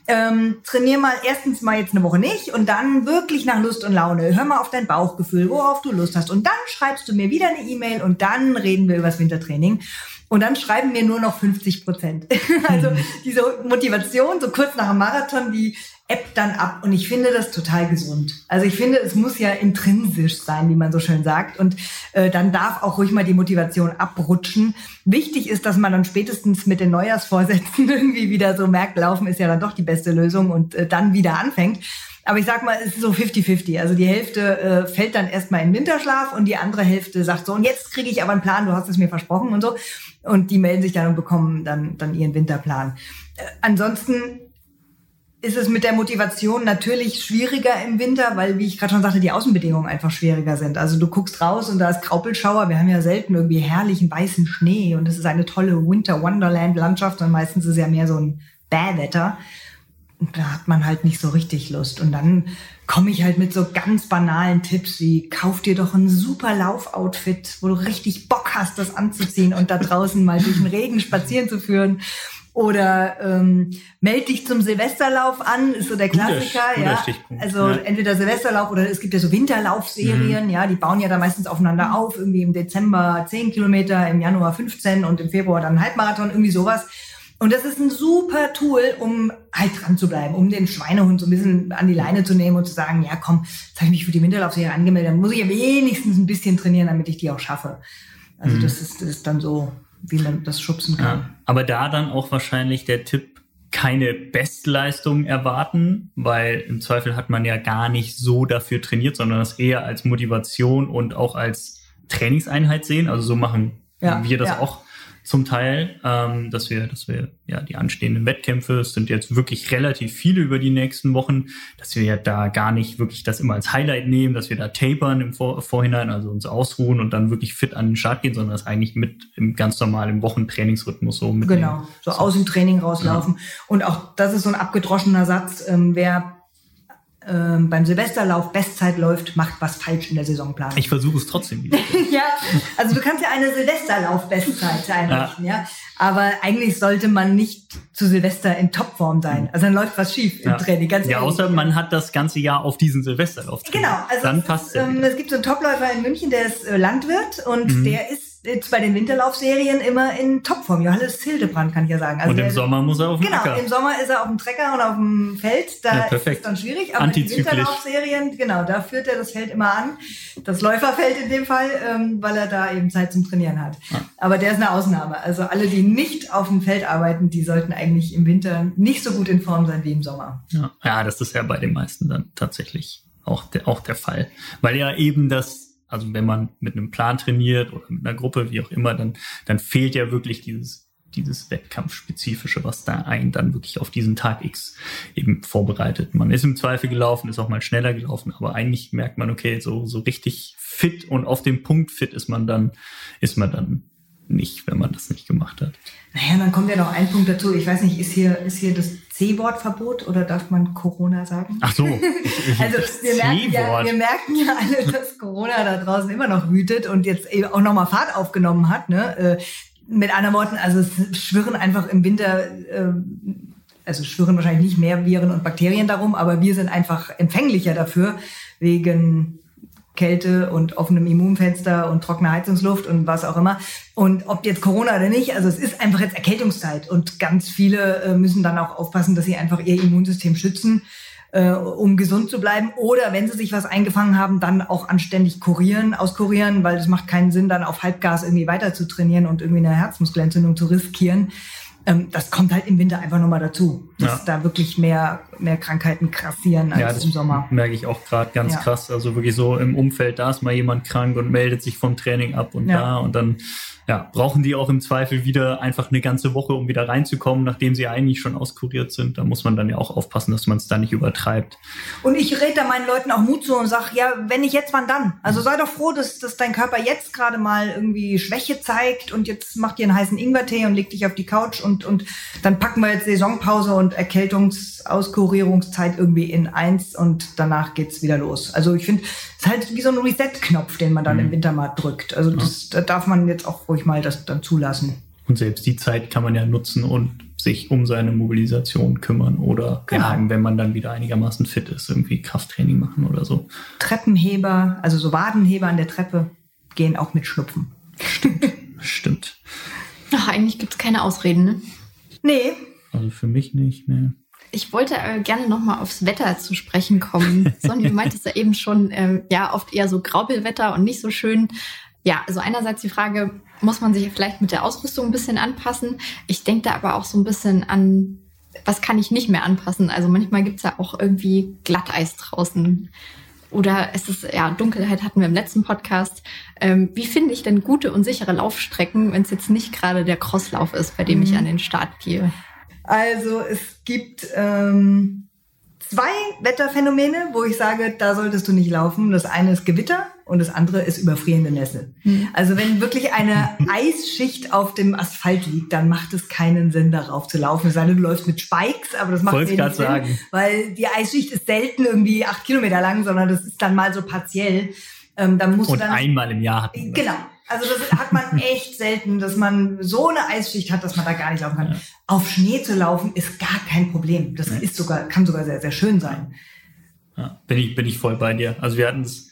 Ähm, trainier mal erstens mal jetzt eine Woche nicht und dann wirklich nach Lust und Laune. Hör mal auf dein Bauchgefühl, worauf du Lust hast. Und dann schreibst du mir wieder eine E-Mail und dann reden wir über das Wintertraining. Und dann schreiben wir nur noch 50 Prozent. also diese Motivation, so kurz nach dem Marathon, die ebbt dann ab. Und ich finde das total gesund. Also ich finde, es muss ja intrinsisch sein, wie man so schön sagt. Und äh, dann darf auch ruhig mal die Motivation abrutschen. Wichtig ist, dass man dann spätestens mit den Neujahrsvorsätzen irgendwie wieder so merkt, Laufen ist ja dann doch die beste Lösung und äh, dann wieder anfängt. Aber ich sag mal, es ist so 50-50. Also die Hälfte äh, fällt dann erstmal in Winterschlaf und die andere Hälfte sagt so, und jetzt kriege ich aber einen Plan, du hast es mir versprochen und so. Und die melden sich dann und bekommen dann, dann ihren Winterplan. Äh, ansonsten ist es mit der Motivation natürlich schwieriger im Winter, weil, wie ich gerade schon sagte, die Außenbedingungen einfach schwieriger sind. Also du guckst raus und da ist Graupelschauer. Wir haben ja selten irgendwie herrlichen weißen Schnee und es ist eine tolle Winter Wonderland Landschaft und meistens ist ja mehr so ein Bähwetter. Da hat man halt nicht so richtig Lust. Und dann komme ich halt mit so ganz banalen Tipps wie, kauf dir doch ein super Laufoutfit, wo du richtig Bock hast, das anzuziehen und da draußen mal durch den Regen spazieren zu führen. Oder ähm, meld dich zum Silvesterlauf an, ist so der Klassiker. Guter, ja. Guter also ja. entweder Silvesterlauf oder es gibt ja so Winterlaufserien, mhm. ja, die bauen ja da meistens aufeinander auf, irgendwie im Dezember 10 Kilometer, im Januar 15 und im Februar dann Halbmarathon, irgendwie sowas. Und das ist ein super Tool, um halt dran zu bleiben, um den Schweinehund so ein bisschen an die Leine zu nehmen und zu sagen, ja komm, jetzt habe ich mich für die Winterlaufserie angemeldet, dann muss ich ja wenigstens ein bisschen trainieren, damit ich die auch schaffe. Also mhm. das, ist, das ist dann so wie man das schubsen kann. Ja, aber da dann auch wahrscheinlich der Tipp, keine Bestleistung erwarten, weil im Zweifel hat man ja gar nicht so dafür trainiert, sondern das eher als Motivation und auch als Trainingseinheit sehen. Also so machen ja, wir das ja. auch zum Teil, ähm, dass wir, dass wir ja die anstehenden Wettkämpfe, es sind jetzt wirklich relativ viele über die nächsten Wochen, dass wir ja da gar nicht wirklich das immer als Highlight nehmen, dass wir da tapern im Vor Vorhinein, also uns ausruhen und dann wirklich fit an den Start gehen, sondern das eigentlich mit im ganz normalen Wochentrainingsrhythmus so mit Genau, so, aus dem Training rauslaufen. Ja. Und auch das ist so ein abgedroschener Satz, ähm, wer ähm, beim Silvesterlauf Bestzeit läuft, macht was falsch in der Saisonplanung. Ich versuche es trotzdem wieder. ja, also du kannst ja eine Silvesterlauf-Bestzeit einrichten, ja. ja. Aber eigentlich sollte man nicht zu Silvester in Topform sein. Also dann läuft was schief im Training. Ganz ja, ehrlich. außer man hat das ganze Jahr auf diesen Silvesterlauf. Genau, also dann passt es, ähm, es gibt so einen Topläufer in München, der ist äh, Landwirt und mhm. der ist jetzt bei den Winterlaufserien immer in Topform. Johannes Hildebrand kann ich ja sagen. Also und im Sommer muss er auf dem Genau, Acker. im Sommer ist er auf dem Trecker und auf dem Feld. Da ja, ist es dann schwierig. Aber die Winterlaufserien, genau, da führt er das Feld immer an. Das Läuferfeld in dem Fall, ähm, weil er da eben Zeit zum Trainieren hat. Ja. Aber der ist eine Ausnahme. Also alle, die nicht auf dem Feld arbeiten, die sollten eigentlich im Winter nicht so gut in Form sein wie im Sommer. Ja, ja das ist ja bei den meisten dann tatsächlich auch der, auch der Fall. Weil ja eben das also wenn man mit einem Plan trainiert oder mit einer Gruppe, wie auch immer, dann, dann fehlt ja wirklich dieses dieses Wettkampfspezifische, was da einen dann wirklich auf diesen Tag X eben vorbereitet. Man ist im Zweifel gelaufen, ist auch mal schneller gelaufen, aber eigentlich merkt man, okay, so, so richtig fit und auf dem Punkt fit ist man dann, ist man dann nicht, wenn man das nicht gemacht hat. Naja, dann kommt ja noch ein Punkt dazu. Ich weiß nicht, ist hier, ist hier das C-Wort-Verbot oder darf man Corona sagen? Ach so. also wir merken, ja, wir merken ja alle, dass Corona da draußen immer noch wütet und jetzt eben auch nochmal Fahrt aufgenommen hat. Ne? Äh, mit anderen Worten, also es schwirren einfach im Winter, äh, also schwirren wahrscheinlich nicht mehr Viren und Bakterien darum, aber wir sind einfach empfänglicher dafür wegen Kälte und offenem Immunfenster und trockener Heizungsluft und was auch immer. Und ob jetzt Corona oder nicht, also es ist einfach jetzt Erkältungszeit und ganz viele äh, müssen dann auch aufpassen, dass sie einfach ihr Immunsystem schützen, äh, um gesund zu bleiben. Oder wenn sie sich was eingefangen haben, dann auch anständig kurieren, auskurieren, weil es macht keinen Sinn, dann auf Halbgas irgendwie weiter zu trainieren und irgendwie eine Herzmuskelentzündung zu riskieren ähm, das kommt halt im Winter einfach nochmal dazu, dass ja. da wirklich mehr, mehr Krankheiten krassieren als ja, das im Sommer. Merke ich auch gerade ganz ja. krass. Also wirklich so im Umfeld, da ist mal jemand krank und meldet sich vom Training ab und da und dann ja, brauchen die auch im Zweifel wieder einfach eine ganze Woche, um wieder reinzukommen, nachdem sie eigentlich schon auskuriert sind. Da muss man dann ja auch aufpassen, dass man es da nicht übertreibt. Und ich rede da meinen Leuten auch Mut zu und sage, ja, wenn nicht jetzt, wann dann? Also sei doch froh, dass, dass dein Körper jetzt gerade mal irgendwie Schwäche zeigt und jetzt mach dir einen heißen Ingwertee und leg dich auf die Couch und, und dann packen wir jetzt Saisonpause und Erkältungsauskurierungszeit irgendwie in eins und danach geht's wieder los. Also ich finde, es ist halt wie so ein Reset-Knopf, den man dann mhm. im Winter mal drückt. Also das, da darf man jetzt auch ruhig ruhig mal das dann zulassen. Und selbst die Zeit kann man ja nutzen und sich um seine Mobilisation kümmern oder genau. ja, wenn man dann wieder einigermaßen fit ist, irgendwie Krafttraining machen oder so. Treppenheber, also so Wadenheber an der Treppe gehen auch mit Schnupfen. Stimmt, stimmt. Ach, eigentlich gibt es keine Ausreden, ne? Nee. Also für mich nicht, ne. Ich wollte äh, gerne nochmal aufs Wetter zu sprechen kommen. Sonny, du meintest ja eben schon, ähm, ja, oft eher so Graubelwetter und nicht so schön. Ja, also einerseits die Frage, muss man sich vielleicht mit der Ausrüstung ein bisschen anpassen? Ich denke da aber auch so ein bisschen an, was kann ich nicht mehr anpassen? Also manchmal gibt's ja auch irgendwie Glatteis draußen. Oder es ist, ja, Dunkelheit hatten wir im letzten Podcast. Ähm, wie finde ich denn gute und sichere Laufstrecken, wenn es jetzt nicht gerade der Crosslauf ist, bei dem mhm. ich an den Start gehe? Also es gibt ähm, zwei Wetterphänomene, wo ich sage, da solltest du nicht laufen. Das eine ist Gewitter und das andere ist überfrierende Nässe. Mhm. Also wenn wirklich eine Eisschicht auf dem Asphalt liegt, dann macht es keinen Sinn, darauf zu laufen. Es sei denn, du läufst mit Spikes, aber das macht wenig Sinn, sagen. weil die Eisschicht ist selten irgendwie acht Kilometer lang, sondern das ist dann mal so partiell. Ähm, dann musst und du dann, einmal im Jahr hat man Genau. Also das hat man echt selten, dass man so eine Eisschicht hat, dass man da gar nicht laufen kann. Ja. Auf Schnee zu laufen ist gar kein Problem. Das ist sogar, kann sogar sehr, sehr schön sein. Ja, bin ich, bin ich voll bei dir. Also wir hatten es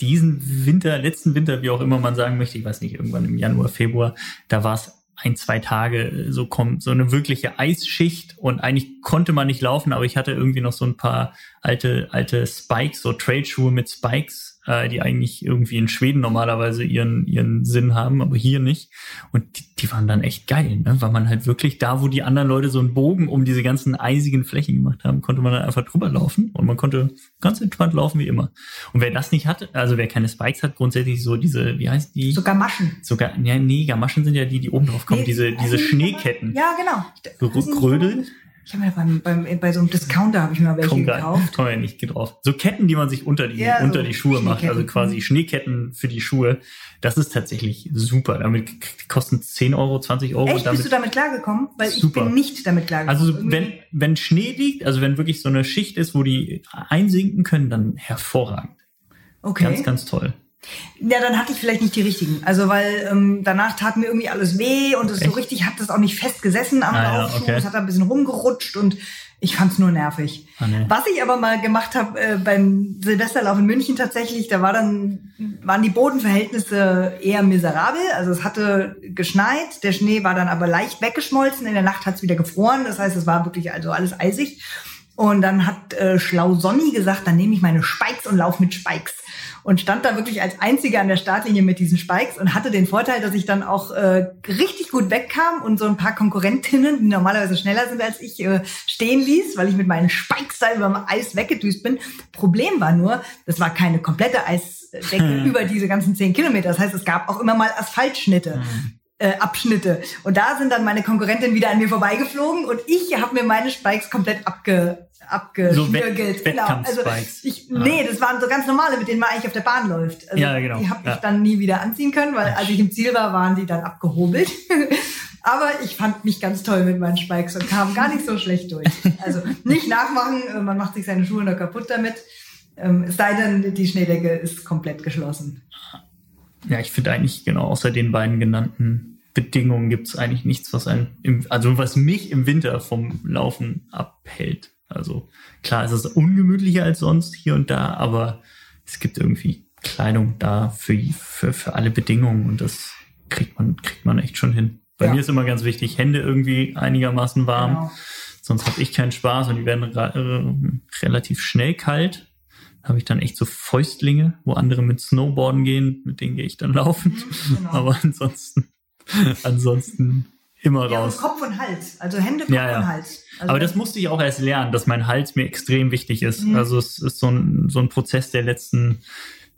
diesen Winter, letzten Winter, wie auch immer man sagen möchte, ich weiß nicht, irgendwann im Januar, Februar, da war es ein, zwei Tage so kommt, so eine wirkliche Eisschicht und eigentlich konnte man nicht laufen, aber ich hatte irgendwie noch so ein paar alte, alte Spikes, so Trailschuhe mit Spikes äh, die eigentlich irgendwie in Schweden normalerweise ihren, ihren Sinn haben, aber hier nicht. Und die, die waren dann echt geil, ne? weil man halt wirklich da, wo die anderen Leute so einen Bogen um diese ganzen eisigen Flächen gemacht haben, konnte man dann einfach drüber laufen und man konnte ganz entspannt laufen wie immer. Und wer das nicht hat, also wer keine Spikes hat, grundsätzlich so diese, wie heißt die? Sogar Maschen. Sogar, ja, nee, Gamaschen sind ja die, die oben drauf kommen, Nee, diese, diese Schneeketten. Ja, genau. So Weiß nicht, Krödel. Ich habe mir beim, beim, bei so einem Discounter habe ich mir welche Komm, gar, gekauft. komm ja nicht geht drauf. So Ketten, die man sich unter die, Ja, so unter die Schuhe macht, also quasi Schneeketten für die Schuhe. Das ist tatsächlich super. Damit kosten 10 Euro, 20 Euro. Echt, damit, bist du damit klargekommen? Weil Super. ich bin nicht damit klargekommen. also Irgendwie- wenn, wenn Schnee liegt, also wenn wirklich so eine Schicht ist, wo die einsinken können, dann hervorragend. okay. Ganz, ganz toll. Ja, dann hatte ich vielleicht nicht die richtigen. Also weil ähm, danach tat mir irgendwie alles weh und es so richtig hat das auch nicht fest gesessen am Ah, ja, Laufschuh. okay. Es hat ein bisschen rumgerutscht und ich fand's nur nervig. Ah, nee. Was ich aber mal gemacht habe äh, beim Silvesterlauf in München tatsächlich, da war dann waren die Bodenverhältnisse eher miserabel. Also es hatte geschneit, der Schnee war dann aber leicht weggeschmolzen. In der Nacht hat's wieder gefroren. Das heißt, es war wirklich also alles eisig. Und dann hat äh, schlau Sonny gesagt, dann nehme ich meine Spikes und lauf mit Spikes. Und stand da wirklich als Einziger an der Startlinie mit diesen Spikes und hatte den Vorteil, dass ich dann auch äh, richtig gut wegkam und so ein paar Konkurrentinnen, die normalerweise schneller sind als ich, äh, stehen ließ, weil ich mit meinen Spikes da über dem Eis weggedüst bin. Problem war nur, das war keine komplette Eisdecke über diese ganzen zehn Kilometer. Das heißt, es gab auch immer mal Asphaltschnitte äh, Abschnitte. Und da sind dann meine Konkurrentinnen wieder an mir vorbeigeflogen und ich habe mir meine Spikes komplett abge So abgeschnürgelt. genau. Also ich, Ah. nee, das waren so ganz normale, mit denen man eigentlich auf der Bahn läuft. Also Ja, genau. Die habe ich Ja. dann nie wieder anziehen können, weil als ich im Ziel war, waren die dann abgehobelt. Aber ich fand mich ganz toll mit meinen Spikes und kam gar nicht so schlecht durch. Also nicht nachmachen, äh, man macht sich seine Schuhe noch kaputt damit. Ähm, Es sei denn, die Schneedecke ist komplett geschlossen. Ja, ich finde eigentlich, genau, außer den beiden genannten Bedingungen gibt's eigentlich nichts, was ein, im, also was mich im Winter vom Laufen abhält. Also klar, es ist ungemütlicher als sonst hier und da, aber es gibt irgendwie Kleidung da für, für, für alle Bedingungen und das kriegt man, kriegt man echt schon hin. Bei Ja. mir ist immer ganz wichtig, Hände irgendwie einigermaßen warm, Genau. sonst habe ich keinen Spaß und die werden äh, relativ schnell kalt. Habe ich dann echt so Fäustlinge, wo andere mit Snowboarden gehen, mit denen gehe ich dann laufen. genau. Aber ansonsten, ansonsten immer Ja, und raus. Kopf und Hals. Also Hände, Kopf Ja, ja. und Hals. Also Aber das musste ich auch erst lernen, dass mein Hals mir extrem wichtig ist. Mhm. Also es ist so ein, so ein Prozess der letzten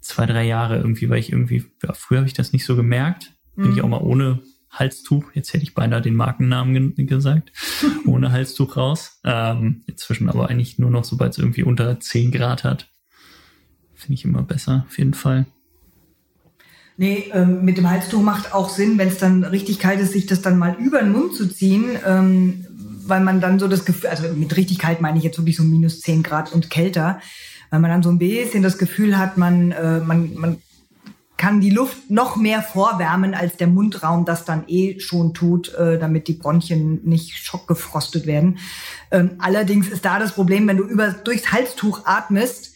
zwei, drei Jahre irgendwie, weil ich irgendwie, ja, früher habe ich das nicht so gemerkt. Bin Mhm. ich auch mal ohne Halstuch, jetzt hätte ich beinahe den Markennamen gen- gesagt, ohne Halstuch raus. Ähm, inzwischen aber eigentlich nur noch, sobald es irgendwie unter 10 Grad hat. Finde ich immer besser, auf jeden Fall. Nee, ähm, mit dem Halstuch macht auch Sinn, wenn es dann richtig kalt ist, sich das dann mal über den Mund zu ziehen, ähm, weil man dann so das Gefühl, also mit richtig kalt meine ich jetzt wirklich so minus 10 Grad und kälter, weil man dann so ein bisschen das Gefühl hat, man, äh, man, man kann die Luft noch mehr vorwärmen, als der Mundraum das dann eh schon tut, äh, damit die Bronchien nicht schockgefrostet werden. Ähm, allerdings ist da das Problem, wenn du über, durchs Halstuch atmest,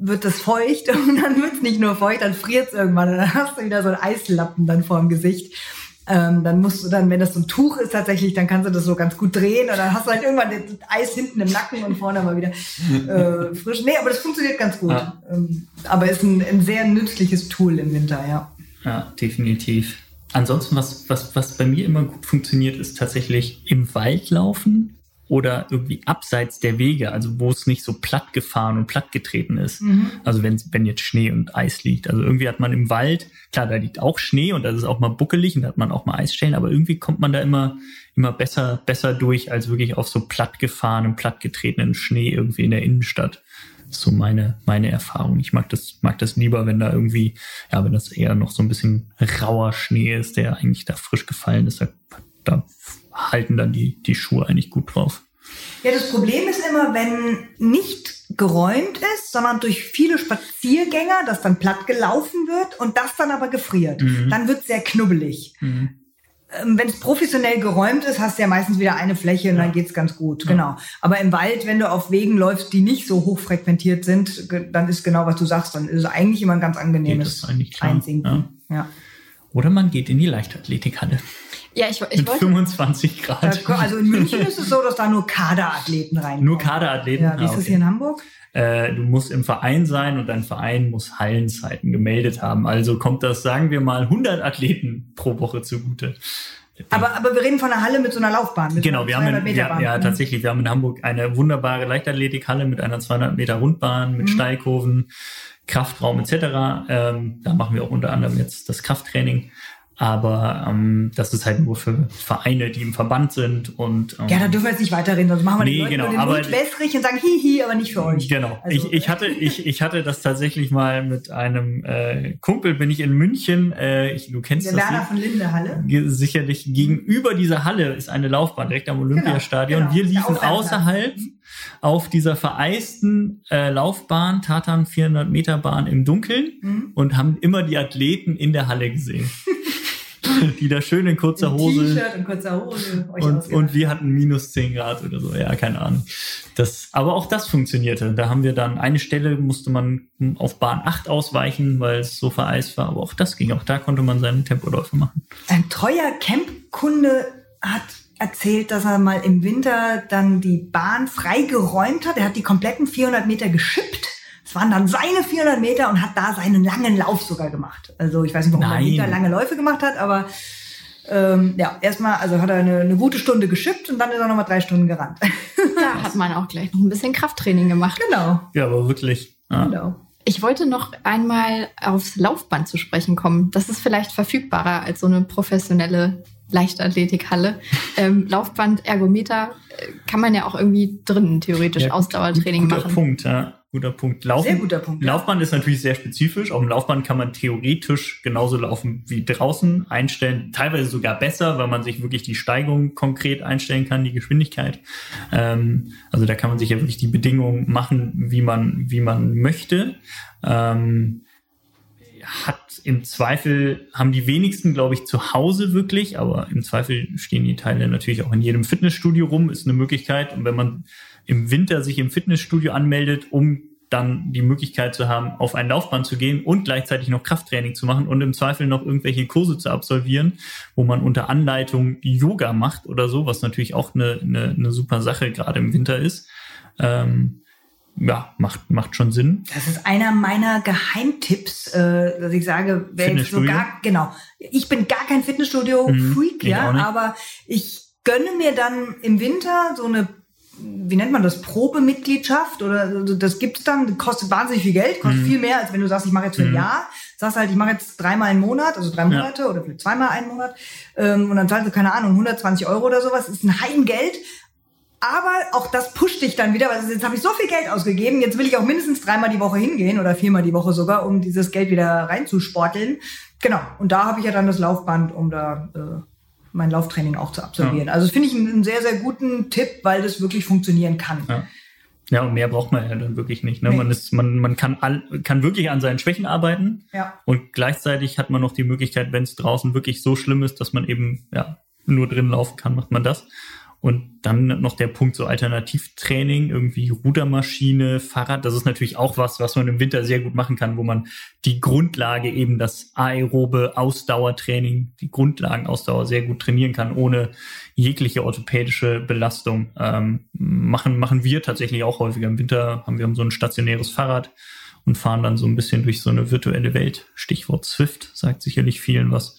wird das feucht und dann wird es nicht nur feucht, dann friert es irgendwann und dann hast du wieder so einen Eislappen dann vorm Gesicht. Ähm, dann musst du dann, wenn das so ein Tuch ist tatsächlich, dann kannst du das so ganz gut drehen und dann hast du halt irgendwann das Eis hinten im Nacken und vorne mal wieder äh, frisch. Nee, aber das funktioniert ganz gut. Ja. Ähm, aber ist ein, ein sehr nützliches Tool im Winter, ja. Ja, definitiv. Ansonsten, was, was, was bei mir immer gut funktioniert, ist tatsächlich im Wald laufen oder irgendwie abseits der Wege, also wo es nicht so platt gefahren und platt getreten ist. Also wenn, wenn jetzt Schnee und Eis liegt. Also irgendwie hat man im Wald, klar, da liegt auch Schnee und das ist auch mal buckelig und da hat man auch mal Eisstellen, aber irgendwie kommt man da immer, immer besser, besser durch als wirklich auf so platt gefahrenen, platt getretenen Schnee irgendwie in der Innenstadt. So meine, meine Erfahrung. Ich mag das, mag das lieber, wenn da irgendwie, ja, wenn das eher noch so ein bisschen rauer Schnee ist, der eigentlich da frisch gefallen ist, da, da halten dann die, die Schuhe eigentlich gut drauf. Ja, das Problem ist immer, wenn nicht geräumt ist, sondern durch viele Spaziergänger, das dann platt gelaufen wird und das dann aber gefriert. Mhm. Dann wird es sehr knubbelig. Mhm. Ähm, Wenn es professionell geräumt ist, hast du ja meistens wieder eine Fläche und dann geht's ganz gut. Genau. Aber im Wald, wenn du auf Wegen läufst, die nicht so hochfrequentiert sind, dann ist genau, was du sagst, dann ist es eigentlich immer ein ganz angenehmes. Einsinken. Ja. Oder man geht in die Leichtathletikhalle. Ja, ich, ich Mit wollte. 25 Grad. Also in München ist es so, dass da nur Kaderathleten reinkommen. Nur Kaderathleten. Ja, wie ist Ah, das okay. hier in Hamburg? Äh, du musst im Verein sein und dein Verein muss Hallenzeiten gemeldet haben. Also kommt das, sagen wir mal, 100 Athleten pro Woche zugute. Aber, aber wir reden von einer Halle mit so einer Laufbahn. Mit Genau, wir haben, 200 in, Meter ja, Mhm. tatsächlich, wir haben in Hamburg eine wunderbare Leichtathletikhalle mit einer 200 Meter Rundbahn, mit Mhm. Steilkurven, Kraftraum etc. Ähm, da machen wir auch unter anderem jetzt das Krafttraining. Aber ähm, das ist halt nur für Vereine, die im Verband sind und ähm, Ja, da dürfen wir jetzt nicht weiterreden, sonst machen wir Nee, die Leute genau, den aber- Mund wässrig und sagen hihi, aber nicht für euch. Genau. Also, ich, ich hatte ich, ich hatte das tatsächlich mal mit einem äh, Kumpel, bin ich in München. Äh, ich, du kennst Der das Werner von Linde Halle. Sicherlich gegenüber dieser Halle ist eine Laufbahn direkt am Olympiastadion. genau. Wir Der liefen außerhalb auf dieser vereisten äh, Laufbahn, Tatan 400 Meter Bahn im Dunkeln Mhm. und haben immer die Athleten in der Halle gesehen. die da schön in kurzer Hose T-Shirt und kurzer Hose. und, und wir hatten minus 10 Grad oder so, ja, keine Ahnung. Das, aber auch das funktionierte. Da haben wir dann eine Stelle, musste man auf Bahn 8 ausweichen, weil es so vereist war. Aber auch das ging. Auch da konnte man seine Tempoläufe machen. Ein treuer Campkunde hat erzählt, dass er mal im Winter dann die Bahn freigeräumt hat. Er hat die kompletten 400 Meter geschippt. Es waren dann seine 400 Meter und hat da seinen langen Lauf sogar gemacht. Also ich weiß nicht, warum er lange Läufe gemacht hat, aber ähm, ja, erstmal, also hat er eine, eine gute Stunde geschippt und dann ist er nochmal drei Stunden gerannt. Da hat man auch gleich noch ein bisschen Krafttraining gemacht. genau. Ja, aber wirklich. Ja. genau. Ich wollte noch einmal aufs Laufband zu sprechen kommen. Das ist vielleicht verfügbarer als so eine professionelle Leichtathletikhalle. Ähm, Laufband, Ergometer äh, kann man ja auch irgendwie drinnen theoretisch Ja, Ausdauertraining guter machen. Punkt, ja. Guter Punkt. Laufen, Sehr guter Punkt. Laufband ist natürlich sehr spezifisch. Auf dem Laufband kann man theoretisch genauso laufen wie draußen einstellen. Teilweise sogar besser, weil man sich wirklich die Steigung konkret einstellen kann, die Geschwindigkeit. Ähm, also da kann man sich ja wirklich die Bedingungen machen, wie man, wie man möchte. Ähm, hat im Zweifel, haben die wenigsten, glaube ich, zu Hause wirklich, aber im Zweifel stehen die Teile natürlich auch in jedem Fitnessstudio rum, ist eine Möglichkeit. Und wenn man im Winter sich im Fitnessstudio anmeldet, um dann die Möglichkeit zu haben, auf ein Laufband zu gehen und gleichzeitig noch Krafttraining zu machen und im Zweifel noch irgendwelche Kurse zu absolvieren, wo man unter Anleitung Yoga macht oder so, was natürlich auch eine, eine, eine super Sache gerade im Winter ist. Ähm, ja, macht, macht schon Sinn. Das ist einer meiner Geheimtipps, äh, dass ich sage, wer jetzt so gar, genau. Ich bin gar kein Fitnessstudio-Freak, Mhm, ich ja, aber ich gönne mir dann im Winter so eine, wie nennt man das, Probemitgliedschaft oder das gibt's dann, kostet wahnsinnig viel Geld, kostet Mhm. viel mehr, als wenn du sagst, ich mache jetzt für ein Mhm. Jahr. Sagst halt, ich mache jetzt dreimal einen Monat, also drei Monate oder vielleicht zweimal einen Monat ähm, und dann zahlst du, keine Ahnung, 120 Euro oder sowas, ist ein Heidengeld. Aber auch das pusht dich dann wieder, weil jetzt habe ich so viel Geld ausgegeben, jetzt will ich auch mindestens dreimal die Woche hingehen oder viermal die Woche sogar, um dieses Geld wieder reinzusporteln. Genau. Und da habe ich ja dann das Laufband, um da äh, mein Lauftraining auch zu absolvieren. Also das finde ich einen, einen sehr, sehr guten Tipp, weil das wirklich funktionieren kann. Ja. Ja, und mehr braucht man ja dann wirklich nicht. Ne? Nee. Man, ist, man, man kann, all, kann wirklich an seinen Schwächen arbeiten Ja. und gleichzeitig hat man noch die Möglichkeit, wenn es draußen wirklich so schlimm ist, dass man eben ja nur drin laufen kann, macht man das. Und dann noch der Punkt so Alternativtraining, irgendwie Rudermaschine, Fahrrad, das ist natürlich auch was, was man im Winter sehr gut machen kann, wo man die Grundlage eben das aerobe Ausdauertraining, die Grundlagenausdauer sehr gut trainieren kann, ohne jegliche orthopädische Belastung. Ähm, machen, machen wir tatsächlich auch häufiger im Winter, haben wir so ein stationäres Fahrrad und fahren dann so ein bisschen durch so eine virtuelle Welt. Stichwort Swift sagt sicherlich vielen was.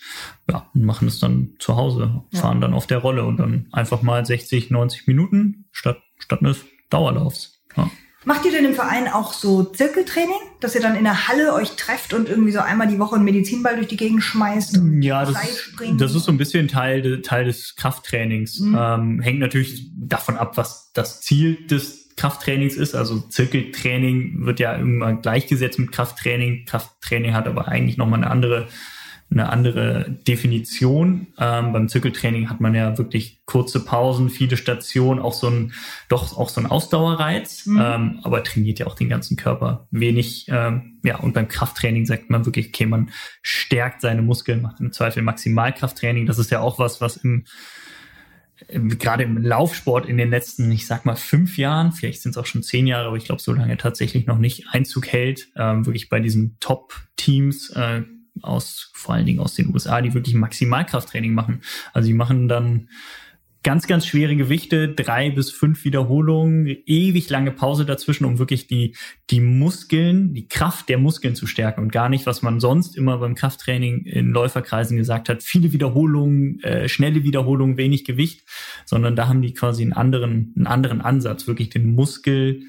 Ja, und machen es dann zu Hause, fahren dann auf der Rolle und dann einfach mal 60, 90 Minuten statt, statt eines Dauerlaufs. Ja. Macht ihr denn im Verein auch so Zirkeltraining, dass ihr dann in der Halle euch trefft und irgendwie so einmal die Woche einen Medizinball durch die Gegend schmeißt? und Ja, das, Seilspringen? das ist so ein bisschen Teil, Teil des Krafttrainings. Mhm. Ähm, hängt natürlich davon ab, was das Ziel des Krafttrainings ist. Also Zirkeltraining wird ja immer gleichgesetzt mit Krafttraining. Krafttraining hat aber eigentlich nochmal eine andere, eine andere Definition. Ähm, beim Zirkeltraining hat man ja wirklich kurze Pausen, viele Stationen, auch so ein, doch auch so ein Ausdauerreiz, Mhm. ähm, aber trainiert ja auch den ganzen Körper wenig. Ähm, ja, und beim Krafttraining sagt man wirklich, okay, man stärkt seine Muskeln, macht im Zweifel Maximalkrafttraining. Das ist ja auch was, was im im- gerade im Laufsport in den letzten, ich sag mal, fünf Jahren, vielleicht sind es auch schon zehn Jahre, aber ich glaube, so lange tatsächlich noch nicht Einzug hält. Ähm, wirklich bei diesen Top-Teams, äh, aus, vor allen Dingen aus den USA, die wirklich Maximalkrafttraining machen. Also die machen dann ganz, ganz schwere Gewichte, drei bis fünf Wiederholungen, ewig lange Pause dazwischen, um wirklich die, die Muskeln, die Kraft der Muskeln zu stärken und gar nicht, was man sonst immer beim Krafttraining in Läuferkreisen gesagt hat, viele Wiederholungen, äh, schnelle Wiederholungen, wenig Gewicht, sondern da haben die quasi einen anderen, einen anderen Ansatz, wirklich den Muskel,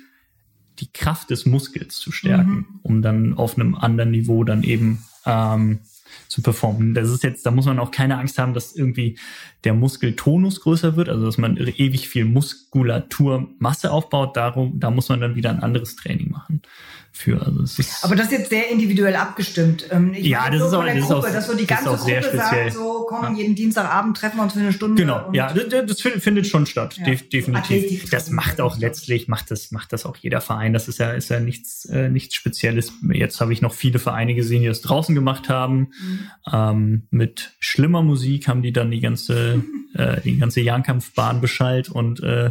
die Kraft des Muskels zu stärken, mhm. um dann auf einem anderen Niveau dann eben ähm, zu performen. Das ist jetzt, da muss man auch keine Angst haben, dass irgendwie der Muskeltonus größer wird, also dass man ewig viel Muskulaturmasse aufbaut. Darum, da muss man dann wieder ein anderes Training machen für. Also es ist Aber das ist jetzt sehr individuell abgestimmt. Ähm, ich ja, das so ist auch, das ist auch, dass so die ganze Gruppe speziell. sagt, so komm, jeden Dienstagabend treffen wir uns für eine Stunde. Genau, ja, das, das, findet schon statt, ja. definitiv. Das macht auch letztlich, macht das, macht das auch jeder Verein. Das ist ja, ist ja nichts, äh, nichts Spezielles. Jetzt habe ich noch viele Vereine gesehen, die das draußen gemacht haben. Mhm. Ähm, mit schlimmer Musik haben die dann die ganze, äh, die ganze Jahrenkampfbahn beschallt und äh,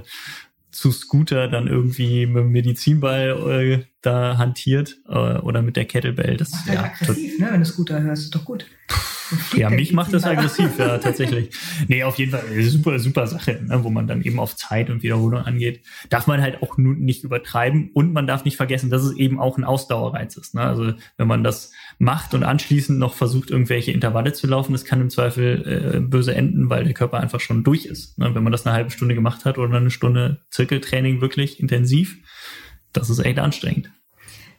zu Scooter dann irgendwie mit dem Medizinball äh, da hantiert äh, oder mit der Kettlebell. Das ist ja aggressiv, ne? Wenn du Scooter hörst, ist doch gut. Ja, mich macht das aggressiv, ja, tatsächlich. Nee, auf jeden Fall super, super Sache, ne, wo man dann eben auf Zeit und Wiederholung angeht. Darf man halt auch nun nicht übertreiben und man darf nicht vergessen, dass es eben auch ein Ausdauerreiz ist. Ne? Also wenn man das macht und anschließend noch versucht, irgendwelche Intervalle zu laufen, das kann im Zweifel äh, böse enden, weil der Körper einfach schon durch ist. Ne? Wenn man das eine halbe Stunde gemacht hat oder eine Stunde Zirkeltraining wirklich intensiv, das ist echt anstrengend.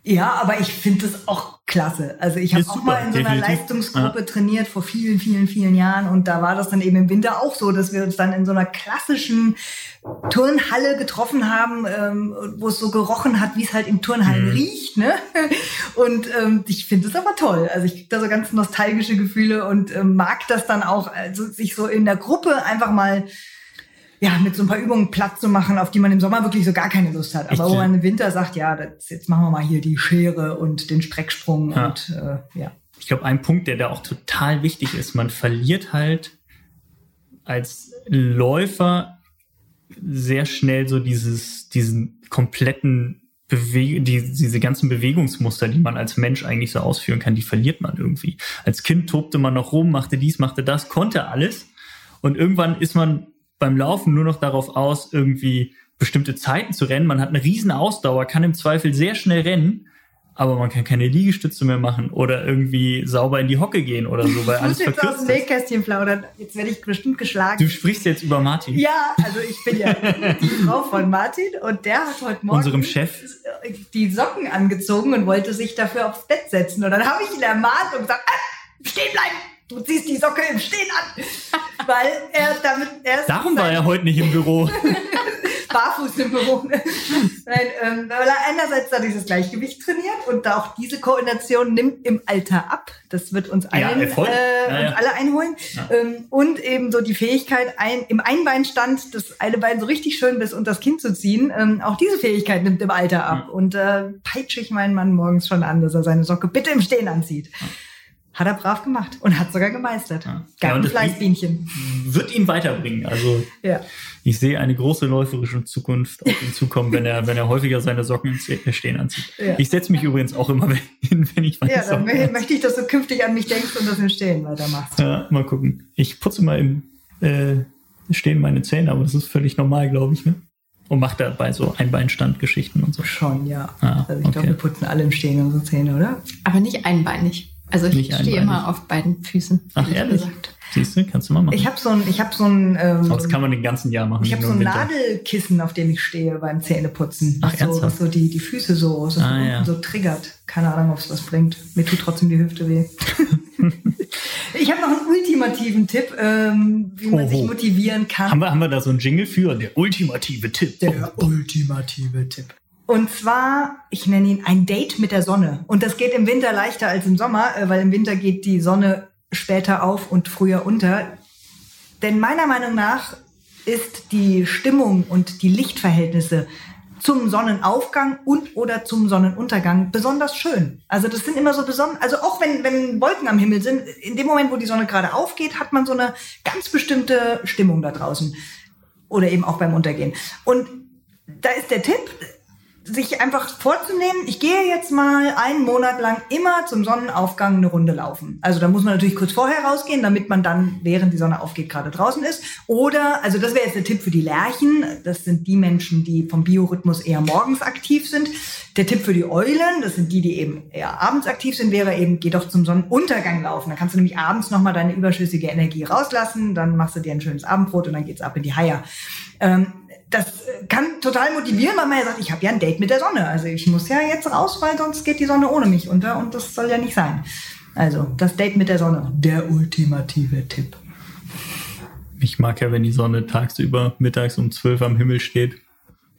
Ja, aber ich finde das auch klasse. Also ich habe auch mal in so einer definitiv. Leistungsgruppe ja. trainiert vor vielen, vielen, vielen Jahren und da war das dann eben im Winter auch so, dass wir uns dann in so einer klassischen Turnhalle getroffen haben, ähm, wo es so gerochen hat, wie es halt im Turnhallen mhm. riecht. Ne? Und ähm, ich finde es aber toll. Also ich kriege da so ganz nostalgische Gefühle und ähm, mag das dann auch, also sich so in der Gruppe einfach mal ja, mit so ein paar Übungen platt zu machen, auf die man im Sommer wirklich so gar keine Lust hat. Aber wo man im Winter sagt, ja, das, jetzt machen wir mal hier die Schere und den Strecksprung ja. und äh, ja. Ich glaube, ein Punkt, der da auch total wichtig ist, man verliert halt als Läufer sehr schnell so dieses, diesen kompletten Beweg die, diese ganzen Bewegungsmuster, die man als Mensch eigentlich so ausführen kann, die verliert man irgendwie. Als Kind tobte man noch rum, machte dies, machte das, konnte alles. Und irgendwann ist man beim Laufen nur noch darauf aus, irgendwie bestimmte Zeiten zu rennen. Man hat eine riesen Ausdauer, kann im Zweifel sehr schnell rennen, aber man kann keine Liegestütze mehr machen oder irgendwie sauber in die Hocke gehen oder so, weil alles verkürzt jetzt aus dem Nähkästchen plaudern. Jetzt werde ich bestimmt geschlagen. Du sprichst jetzt über Martin. Ja, also ich bin ja die Frau von Martin und der hat heute Morgen unserem Chef die Socken angezogen und wollte sich dafür aufs Bett setzen und dann habe ich ihn ermahnt und gesagt, ah, stehen bleiben du ziehst die Socke im Stehen an. Weil er damit erst. Darum war er heute nicht im Büro. Barfuß im Büro. Nein, ähm, weil er einerseits da dieses Gleichgewicht trainiert und auch diese Koordination nimmt im Alter ab. Das wird uns, allen, ja, äh, ja, ja. uns alle einholen. Ähm, und eben so die Fähigkeit, ein, im Einbeinstand das eine Bein so richtig schön bis unter das Kinn zu ziehen. Ähm, auch diese Fähigkeit nimmt im Alter ab. Und äh, peitsche ich meinen Mann morgens schon an, dass er seine Socke bitte im Stehen anzieht. Hat er brav gemacht und hat sogar gemeistert. Ja. Gab ein Fleißbienchen. Wird ihn weiterbringen. Also ja. ich sehe eine große läuferische Zukunft auf ihn zukommen, wenn er, wenn er häufiger seine Socken im Stehen anzieht. Ja. Ich setze mich übrigens auch immer hin, wenn ich meine Ja, dann Socken möchte ich, dass du künftig an mich denkst und das im Stehen weitermachst. Ja, mal gucken. Ich putze mal im äh, Stehen meine Zähne, aber das ist völlig normal, glaube ich. Ne? Und macht dabei so Einbeinstandgeschichten und so. Schon, ja. Ah, also ich okay. glaube, wir putzen alle im Stehen unsere Zähne, oder? Aber nicht einbeinig. Also ich Nicht stehe immer auf beiden Füßen. Ach ehrlich? Gesagt. Siehst du, kannst du mal machen. Ich habe so ein, ich habe so ein. Ähm, das kann man den ganzen Jahr machen. Ich habe so ein Nadelkissen, auf dem ich stehe beim Zähneputzen. Ach, so, was so die die Füße so so, ah, ja. so triggert. Keine Ahnung, ob es was bringt. Mir tut trotzdem die Hüfte weh. ich habe noch einen ultimativen Tipp, ähm, wie man Oho. sich motivieren kann. Haben wir, haben wir da so einen Jingle für? Der ultimative Tipp. Der oh. ultimative Tipp. Und zwar, ich nenne ihn ein Date mit der Sonne. Und das geht im Winter leichter als im Sommer, äh, weil im Winter geht die Sonne später auf und früher unter. Denn meiner Meinung nach ist die Stimmung und die Lichtverhältnisse zum Sonnenaufgang und oder zum Sonnenuntergang besonders schön. Also das sind immer so besonders, also auch wenn, wenn Wolken am Himmel sind, in dem Moment, wo die Sonne gerade aufgeht, hat man so eine ganz bestimmte Stimmung da draußen. Oder eben auch beim Untergehen. Und da ist der Tipp, sich einfach vorzunehmen, ich gehe jetzt mal einen Monat lang immer zum Sonnenaufgang eine Runde laufen. Also da muss man natürlich kurz vorher rausgehen, damit man dann, während die Sonne aufgeht, gerade draußen ist. Oder, also das wäre jetzt der Tipp für die Lerchen. Das sind die Menschen, die vom Biorhythmus eher morgens aktiv sind. Der Tipp für die Eulen, das sind die, die eben eher abends aktiv sind, wäre eben, geh doch zum Sonnenuntergang laufen. Dann kannst du nämlich abends nochmal deine überschüssige Energie rauslassen, dann machst du dir ein schönes Abendbrot und dann geht's ab in die Haie. Ähm, das kann total motivieren, weil man ja sagt, ich habe ja ein Date mit der Sonne. Also ich muss ja jetzt raus, weil sonst geht die Sonne ohne mich unter und das soll ja nicht sein. Also das Date mit der Sonne, der ultimative Tipp. Ich mag ja, wenn die Sonne tagsüber mittags um zwölf am Himmel steht.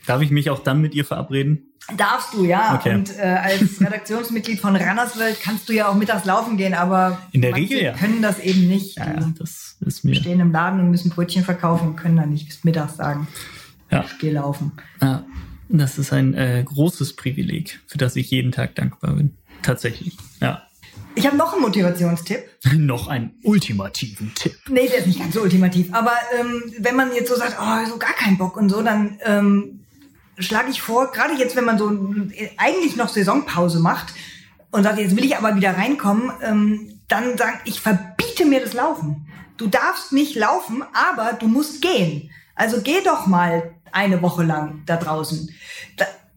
Darf ich mich auch dann mit ihr verabreden? Darfst du, ja. Okay. Und äh, als Redaktionsmitglied von Rannerswelt kannst du ja auch mittags laufen gehen, aber in der Regel ja. können das eben nicht. Ja, ja, das ist mir. stehen im Laden und müssen Brötchen verkaufen und können dann nicht bis mittags sagen ja. laufen. Ja, das ist ein äh, großes Privileg, für das ich jeden Tag dankbar bin. Tatsächlich, ja. Ich habe noch einen Motivationstipp. noch einen ultimativen Tipp. Nee, der ist nicht ganz so ultimativ. Aber ähm, wenn man jetzt so sagt, oh, so gar keinen Bock und so, dann ähm, schlage ich vor, gerade jetzt, wenn man so eigentlich noch Saisonpause macht und sagt, jetzt will ich aber wieder reinkommen, ähm, dann sagen, ich verbiete mir das Laufen. Du darfst nicht laufen, aber du musst gehen. Also geh doch mal eine Woche lang da draußen.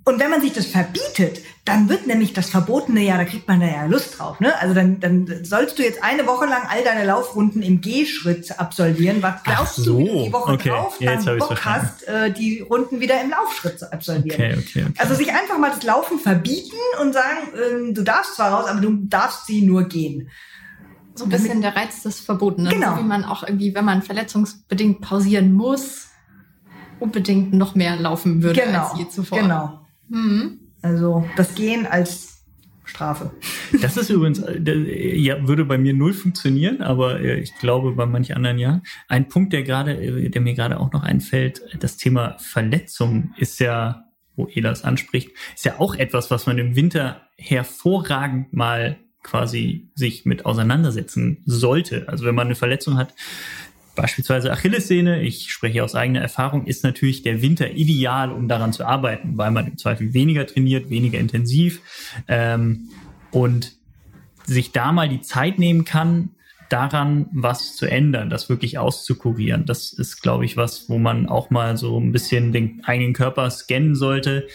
und wenn man sich das verbietet, dann wird nämlich das Verbotene ja, da kriegt man da ja Lust drauf. Ne? Also dann, dann sollst du jetzt eine Woche lang all deine Laufrunden im G-Schritt absolvieren. Was glaubst so. du, wie du die Woche okay. drauf dann ja, Bock hast, äh, die Runden wieder im Laufschritt zu absolvieren? Okay, okay, okay. Also sich einfach mal das Laufen verbieten und sagen, äh, du darfst zwar raus, aber du darfst sie nur gehen. So ein bisschen der Reiz des Verbotenen. Genau. So wie man auch irgendwie, wenn man verletzungsbedingt pausieren muss, unbedingt noch mehr laufen würde genau, als je zuvor. Genau. Mhm. Also das Gehen als Strafe. Das ist übrigens, äh, ja, würde bei mir null funktionieren, aber äh, ich glaube bei manch anderen ja. Ein Punkt, der gerade, äh, der mir gerade auch noch einfällt, das Thema Verletzung ist ja, wo Elas anspricht, ist ja auch etwas, was man im Winter hervorragend mal quasi sich mit auseinandersetzen sollte. Also wenn man eine Verletzung hat, Beispielsweise Achillessehne, ich spreche aus eigener Erfahrung, ist natürlich der Winter ideal, um daran zu arbeiten, weil man im Zweifel weniger trainiert, weniger intensiv ähm, und sich da mal die Zeit nehmen kann, daran was zu ändern, das wirklich auszukurieren. Das ist, glaube ich, was, wo man auch mal so ein bisschen den eigenen Körper scannen sollte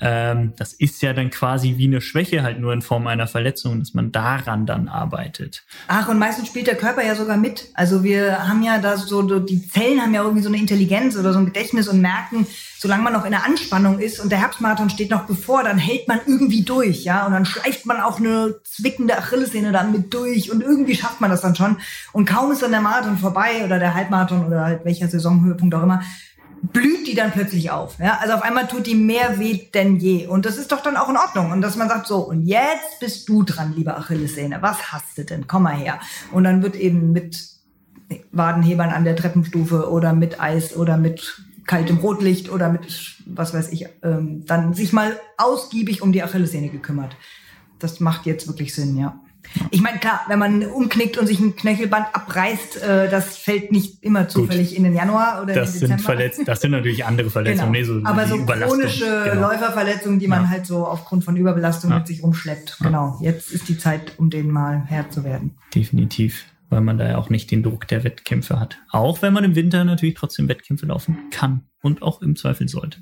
ähm, das ist ja dann quasi wie eine Schwäche halt nur in Form einer Verletzung, dass man daran dann arbeitet. Ach, und meistens spielt der Körper ja sogar mit. Also wir haben ja da so, die Zellen haben ja irgendwie so eine Intelligenz oder so ein Gedächtnis und merken, solange man noch in der Anspannung ist und der Herbstmarathon steht noch bevor, dann hält man irgendwie durch, ja, und dann schleift man auch eine zwickende Achillessehne dann mit durch und irgendwie schafft man das dann schon. Und kaum ist dann der Marathon vorbei oder der Halbmarathon oder halt welcher Saisonhöhepunkt auch immer, blüht die dann plötzlich auf. Ja? Also auf einmal tut die mehr weh denn je. Und das ist doch dann auch in Ordnung. Und dass man sagt, so, und jetzt bist du dran, lieber Achillessehne. Was hast du denn? Komm mal her. Und dann wird eben mit Wadenhebern an der Treppenstufe oder mit Eis oder mit kaltem Rotlicht oder mit, was weiß ich, ähm, dann sich mal ausgiebig um die Achillessehne gekümmert. Das macht jetzt wirklich Sinn, ja. Ich meine, klar, wenn man umknickt und sich ein Knöchelband abreißt, äh, das fällt nicht immer zufällig Gut. in den Januar oder das in den Sind Verletz das sind natürlich andere Verletzungen, genau. nee, so Aber so chronische genau. Läuferverletzungen, die man ja. halt so aufgrund von Überbelastung ja. mit sich rumschleppt. Genau, jetzt ist die Zeit, um denen mal Herr zu werden. Definitiv weil man da ja auch nicht den Druck der Wettkämpfe hat. Auch wenn man im Winter natürlich trotzdem Wettkämpfe laufen kann und auch im Zweifel sollte.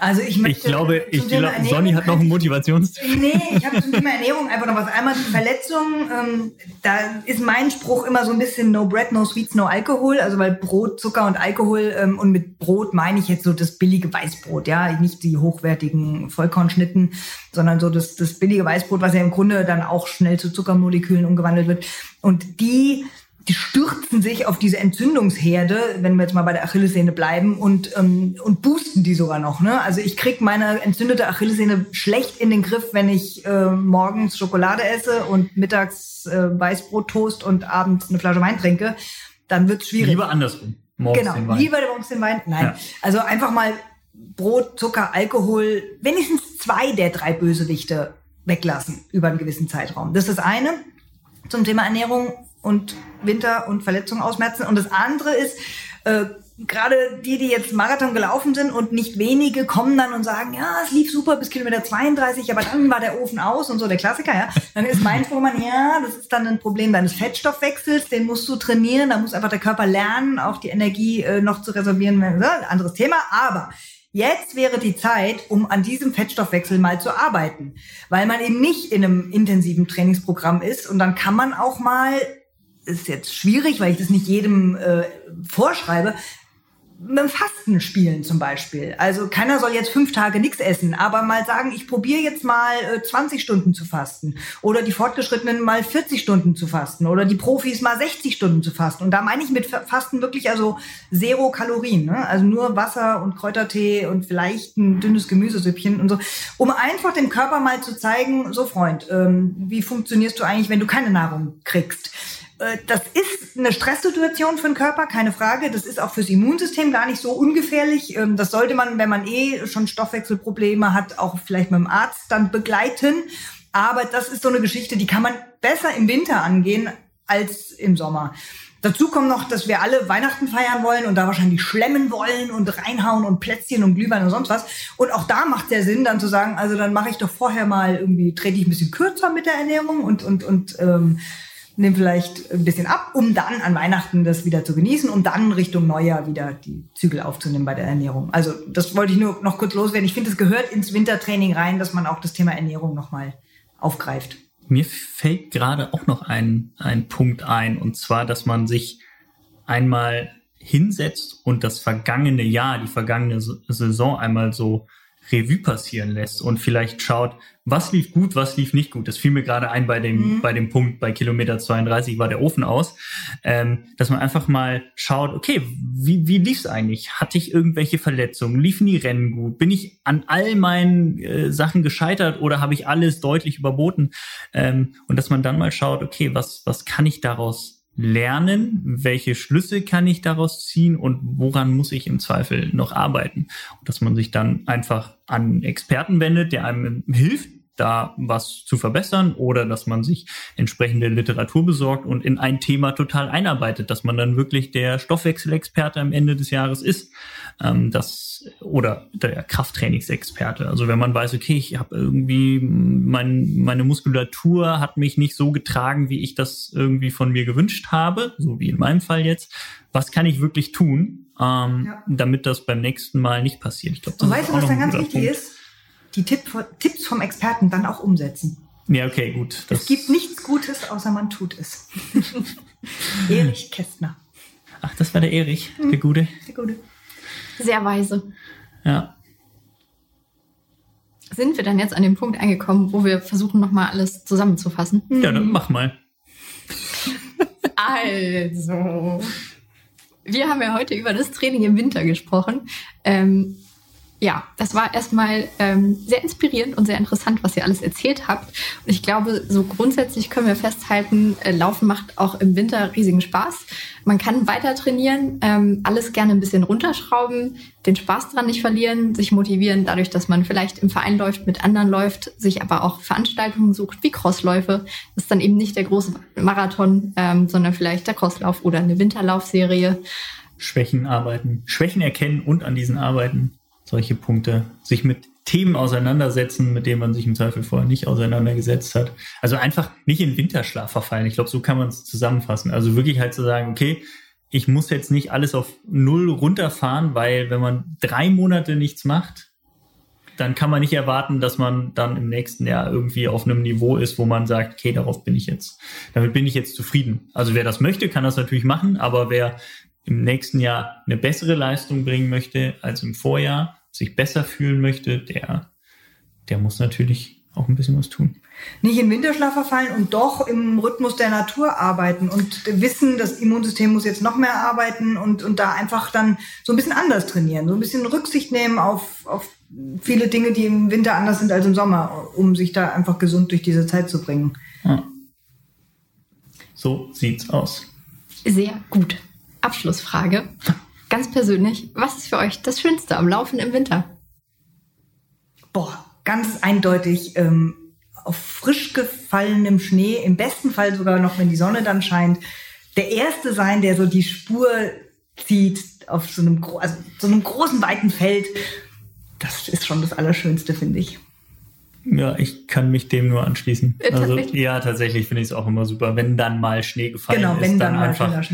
Also ich möchte. Ich glaube, ich glaube, Sonny hat noch einen Motivationstipp. Nee, ich habe zum Thema Ernährung einfach noch was. Einmal die Verletzung. Ähm, da ist mein Spruch immer so ein bisschen No Bread, No Sweets, No Alkohol. Also weil Brot, Zucker und Alkohol ähm, und mit Brot meine ich jetzt so das billige Weißbrot, ja, nicht die hochwertigen Vollkornschnitten, sondern so das, das billige Weißbrot, was ja im Grunde dann auch schnell zu Zuckermolekülen umgewandelt wird. Und die die stürzen sich auf diese Entzündungsherde, wenn wir jetzt mal bei der Achillessehne bleiben, und, ähm, und boosten die sogar noch. Ne? Also ich krieg meine entzündete Achillessehne schlecht in den Griff, wenn ich äh, morgens Schokolade esse und mittags äh, Weißbrot, Toast und abends eine Flasche Wein trinke. Dann wird's schwierig. Lieber andersrum. Morgens genau, den Wein. lieber morgens den Wein. Nein, ja. also einfach mal Brot, Zucker, Alkohol, wenigstens zwei der drei Bösewichte weglassen über einen gewissen Zeitraum. Das ist das eine zum Thema Ernährung und Winter und Verletzungen ausmerzen. Und das andere ist, äh, gerade die, die jetzt Marathon gelaufen sind und nicht wenige kommen dann und sagen, ja, es lief super bis Kilometer 32, aber dann war der Ofen aus und so, der Klassiker, ja. Dann ist mein Vormann, ja, das ist dann ein Problem deines Fettstoffwechsels, den musst du trainieren, da muss einfach der Körper lernen, auch die Energie äh, noch zu reservieren, ne? anderes Thema, aber Jetzt wäre die Zeit, um an diesem Fettstoffwechsel mal zu arbeiten, weil man eben nicht in einem intensiven Trainingsprogramm ist und dann kann man auch mal ist jetzt schwierig, weil ich das nicht jedem äh, vorschreibe, mit Fasten spielen zum Beispiel. Also keiner soll jetzt fünf Tage nichts essen, aber mal sagen, ich probiere jetzt mal äh, 20 Stunden zu fasten oder die Fortgeschrittenen mal 40 Stunden zu fasten oder die Profis mal 60 Stunden zu fasten. Und da meine ich mit Fasten wirklich also zero Kalorien, ne? also nur Wasser und Kräutertee und vielleicht ein dünnes Gemüsesüppchen und so, um einfach dem Körper mal zu zeigen, so Freund, ähm, wie funktionierst du eigentlich, wenn du keine Nahrung kriegst? Äh, das ist eine Stresssituation für den Körper, keine Frage. Das ist auch fürs Immunsystem gar nicht so ungefährlich. Ähm, das sollte man, wenn man eh schon Stoffwechselprobleme hat, auch vielleicht mit dem Arzt dann begleiten. Aber das ist so eine Geschichte, die kann man besser im Winter angehen als im Sommer. Dazu kommt noch, dass wir alle Weihnachten feiern wollen und da wahrscheinlich schlemmen wollen und reinhauen und Plätzchen und Glühwein und sonst was. Und auch da macht der Sinn, dann zu sagen, also dann mache ich doch vorher mal irgendwie, trete ich ein bisschen kürzer mit der Ernährung und, und, und ähm, nehme vielleicht ein bisschen ab, um dann an Weihnachten das wieder zu genießen und dann Richtung Neujahr wieder die Zügel aufzunehmen bei der Ernährung. Also das wollte ich nur noch kurz loswerden. Ich finde, es gehört ins Wintertraining rein, dass man auch das Thema Ernährung nochmal aufgreift. Mir fällt gerade auch noch ein, ein Punkt ein, und zwar, dass man sich einmal hinsetzt und das vergangene Jahr, die vergangene Saison einmal so Revue passieren lässt und vielleicht schaut, was lief gut, was lief nicht gut. Das fiel mir gerade ein bei dem, mhm. bei dem Punkt, bei Kilometer 32 war der Ofen aus, ähm, dass man einfach mal schaut, okay, wie, wie lief's eigentlich? Hatte ich irgendwelche Verletzungen? Liefen die Rennen gut? Bin ich an all meinen äh, Sachen gescheitert oder habe ich alles deutlich überboten? Ähm, und dass man dann mal schaut, okay, was, was kann ich daraus lernen, welche Schlüsse kann ich daraus ziehen und woran muss ich im Zweifel noch arbeiten. Und dass man sich dann einfach an Experten wendet, der einem hilft, da was zu verbessern oder dass man sich entsprechende Literatur besorgt und in ein Thema total einarbeitet, dass man dann wirklich der Stoffwechselexperte am Ende des Jahres ist. Ähm, das, oder der Krafttrainingsexperte. Also wenn man weiß, okay, ich habe irgendwie mein, meine Muskulatur hat mich nicht so getragen, wie ich das irgendwie von mir gewünscht habe, so wie in meinem Fall jetzt. Was kann ich wirklich tun, ähm, ja. damit das beim nächsten Mal nicht passiert? Ich glaube, das Und weißt du, was dann ganz wichtig Punkt. ist? Die Tipp, Tipps vom Experten dann auch umsetzen. Ja, okay, gut. es gibt nichts Gutes, außer man tut es. Erich Kästner. Ach, das war der Erich, mhm. der Gute. Der Gute. Sehr weise. Ja. Sind wir dann jetzt an dem Punkt angekommen, wo wir versuchen, nochmal alles zusammenzufassen? Ja, dann mach mal. also, wir haben ja heute über das Training im Winter gesprochen. Ähm, ja, das war erstmal ähm, sehr inspirierend und sehr interessant, was ihr alles erzählt habt. Und ich glaube, so grundsätzlich können wir festhalten, äh, Laufen macht auch im Winter riesigen Spaß. Man kann weiter trainieren, ähm, alles gerne ein bisschen runterschrauben, den Spaß dran nicht verlieren, sich motivieren dadurch, dass man vielleicht im Verein läuft, mit anderen läuft, sich aber auch Veranstaltungen sucht wie Crossläufe. Das ist dann eben nicht der große Marathon, ähm, sondern vielleicht der Crosslauf oder eine Winterlaufserie. Schwächen arbeiten, Schwächen erkennen und an diesen arbeiten solche Punkte, sich mit Themen auseinandersetzen, mit denen man sich im Zweifel vorher nicht auseinandergesetzt hat. Also einfach nicht in Winterschlaf verfallen. Ich glaube, so kann man es zusammenfassen. Also wirklich halt zu sagen, okay, ich muss jetzt nicht alles auf Null runterfahren, weil wenn man drei Monate nichts macht, dann kann man nicht erwarten, dass man dann im nächsten Jahr irgendwie auf einem Niveau ist, wo man sagt, okay, darauf bin ich jetzt, damit bin ich jetzt zufrieden. Also wer das möchte, kann das natürlich machen, aber wer im nächsten Jahr eine bessere Leistung bringen möchte als im Vorjahr, sich besser fühlen möchte, der, der muss natürlich auch ein bisschen was tun. Nicht in Winterschlaf verfallen und doch im Rhythmus der Natur arbeiten und wissen, das Immunsystem muss jetzt noch mehr arbeiten und, und da einfach dann so ein bisschen anders trainieren, so ein bisschen Rücksicht nehmen auf, auf viele Dinge, die im Winter anders sind als im Sommer, um sich da einfach gesund durch diese Zeit zu bringen. Ja. So sieht's aus. Sehr gut. Abschlussfrage. Ganz persönlich, was ist für euch das Schönste am Laufen im Winter? Boah, ganz eindeutig ähm, auf frisch gefallenem Schnee, im besten Fall sogar noch, wenn die Sonne dann scheint, der Erste sein, der so die Spur zieht auf so einem, also so einem großen, weiten Feld. Das ist schon das Allerschönste, finde ich. Ja, ich kann mich dem nur anschließen. Äh, also ja, tatsächlich finde ich es auch immer super, wenn dann mal Schnee gefallen Genau, ist, wenn dann, dann einfach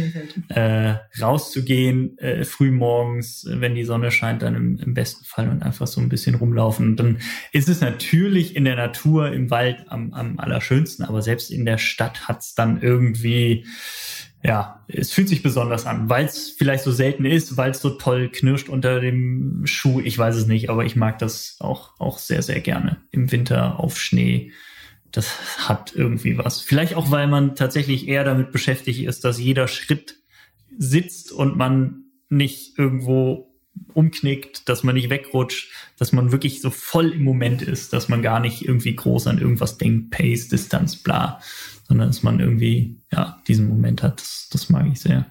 äh, rauszugehen, äh, früh morgens, wenn die Sonne scheint, dann im, im besten Fall und einfach so ein bisschen rumlaufen. Und dann ist es natürlich in der Natur, im Wald am, am allerschönsten, aber selbst in der Stadt hat's dann irgendwie ja, es fühlt sich besonders an, weil es vielleicht so selten ist, weil es so toll knirscht unter dem Schuh. Ich weiß es nicht, aber ich mag das auch, auch sehr, sehr gerne im Winter auf Schnee. Das hat irgendwie was. Vielleicht auch, weil man tatsächlich eher damit beschäftigt ist, dass jeder Schritt sitzt und man nicht irgendwo umknickt, dass man nicht wegrutscht, dass man wirklich so voll im Moment ist, dass man gar nicht irgendwie groß an irgendwas denkt, Pace, Distanz, bla, sondern dass man irgendwie, ja, diesen Moment hat. Das, das mag ich sehr.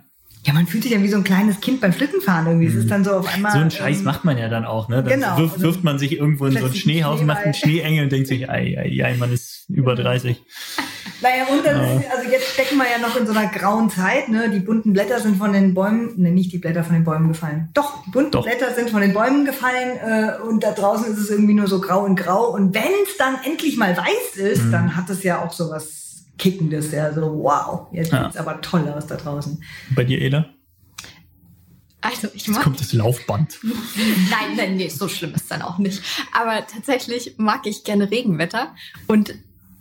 Ja, man fühlt sich ja wie so ein kleines Kind beim Schlittenfahren irgendwie. Es ist dann so auf einmal. So einen Scheiß ähm, macht man ja dann auch, ne? Dann genau, wirft, also wirft man sich irgendwo in so ein plötzlich ein Schneehaus, macht einen. Schneeengel und denkt sich, ei, ei, ei, man ist über 30. Naja, und dann, ist, also jetzt stecken wir ja noch in so einer grauen Zeit, ne? Die bunten Blätter sind von den Bäumen, ne, nicht die Blätter von den Bäumen gefallen. Doch, die bunten Doch. Blätter sind von den Bäumen gefallen äh, und da draußen ist es irgendwie nur so grau und grau. Und wenn es dann endlich mal weiß ist, Mhm. dann hat es ja auch so was Kickendes, ja, so wow, jetzt Ja. sieht's aber toll aus da draußen. Bei dir, Eda? Also ich Jetzt mag kommt das Laufband. Nein, nein, nee, so schlimm ist dann auch nicht. Aber tatsächlich mag ich gerne Regenwetter und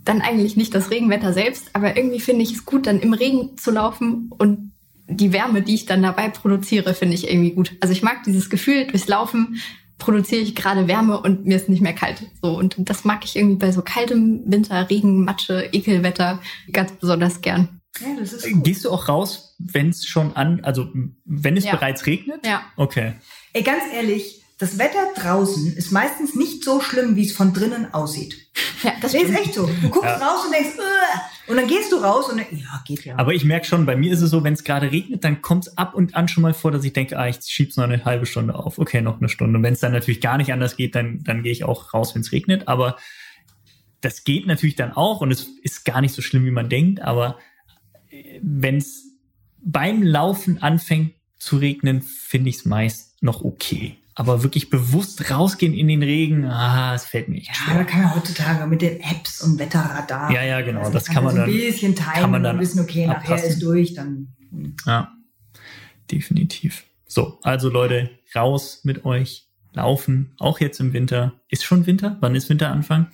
dann eigentlich nicht das Regenwetter selbst, aber irgendwie finde ich es gut, dann im Regen zu laufen und die Wärme, die ich dann dabei produziere, finde ich irgendwie gut. Also ich mag dieses Gefühl, durchs Laufen produziere ich gerade Wärme und mir ist nicht mehr kalt. So und das mag ich irgendwie bei so kaltem Winter, Regen, Matsche, Ekelwetter ganz besonders gern. Ja, das ist gut. Gehst du auch raus, wenn es schon an, also wenn es Ja. bereits regnet? Ja. Okay. Ey, ganz ehrlich, das Wetter draußen ist meistens nicht so schlimm, wie es von drinnen aussieht. Ja, das ist echt so. Du guckst Ja. raus und denkst, "Ugh." und dann gehst du raus und denkst, ja, geht ja. Aber ich merke schon, bei mir ist es so, wenn es gerade regnet, dann kommt es ab und an schon mal vor, dass ich denke, ah, ich schieb's noch eine halbe Stunde auf. Okay, noch eine Stunde. Und wenn es dann natürlich gar nicht anders geht, dann, dann gehe ich auch raus, wenn es regnet. Aber das geht natürlich dann auch und es ist gar nicht so schlimm, wie man denkt. Aber wenn es beim Laufen anfängt zu regnen, finde ich es meist noch okay. Aber wirklich bewusst rausgehen in den Regen, ah, es fällt mir echt Ja, da kann man heutzutage mit den Apps und Wetterradar. Ja, ja, genau, Also das kann kann man so ein dann- bisschen timen kann man dann wissen, okay, nachher abpassen. ist durch, dann. Ja, definitiv. So, also Leute, raus mit euch, laufen, auch jetzt im Winter. Ist schon Winter? Wann ist Winteranfang?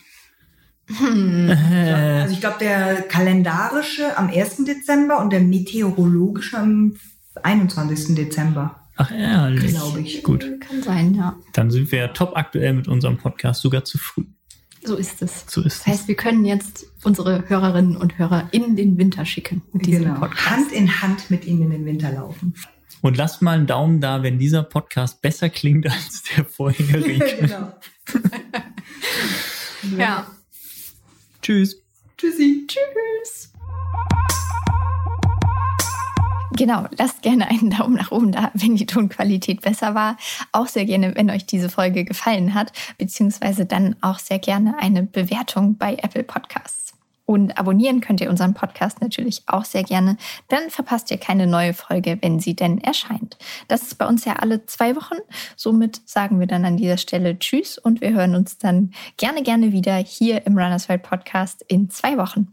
Äh, Also ich glaube, der kalendarische am 1. Dezember und der meteorologische am 21. Dezember. Ach ehrlich. Glaube ich. Gut, Kann sein, ja. dann sind wir ja top aktuell mit unserem Podcast sogar zu früh. So ist es. So ist Das heißt, wir können jetzt unsere Hörerinnen und Hörer in den Winter schicken mit diesem Genau. Podcast. Hand in Hand mit ihnen in den Winter laufen. Und lasst mal einen Daumen da, wenn dieser Podcast besser klingt als der vorherige. genau. Ja. Tschüss. Tschüssi. Tschüss. Genau, lasst gerne einen Daumen nach oben da, wenn die Tonqualität besser war. Auch sehr gerne, wenn euch diese Folge gefallen hat, beziehungsweise dann auch sehr gerne eine Bewertung bei Apple Podcasts. Und abonnieren könnt ihr unseren Podcast natürlich auch sehr gerne. Dann verpasst ihr keine neue Folge, wenn sie denn erscheint. Das ist bei uns ja alle zwei Wochen. Somit sagen wir dann an dieser Stelle Tschüss und wir hören uns dann gerne, gerne wieder hier im Runners World Podcast in zwei Wochen.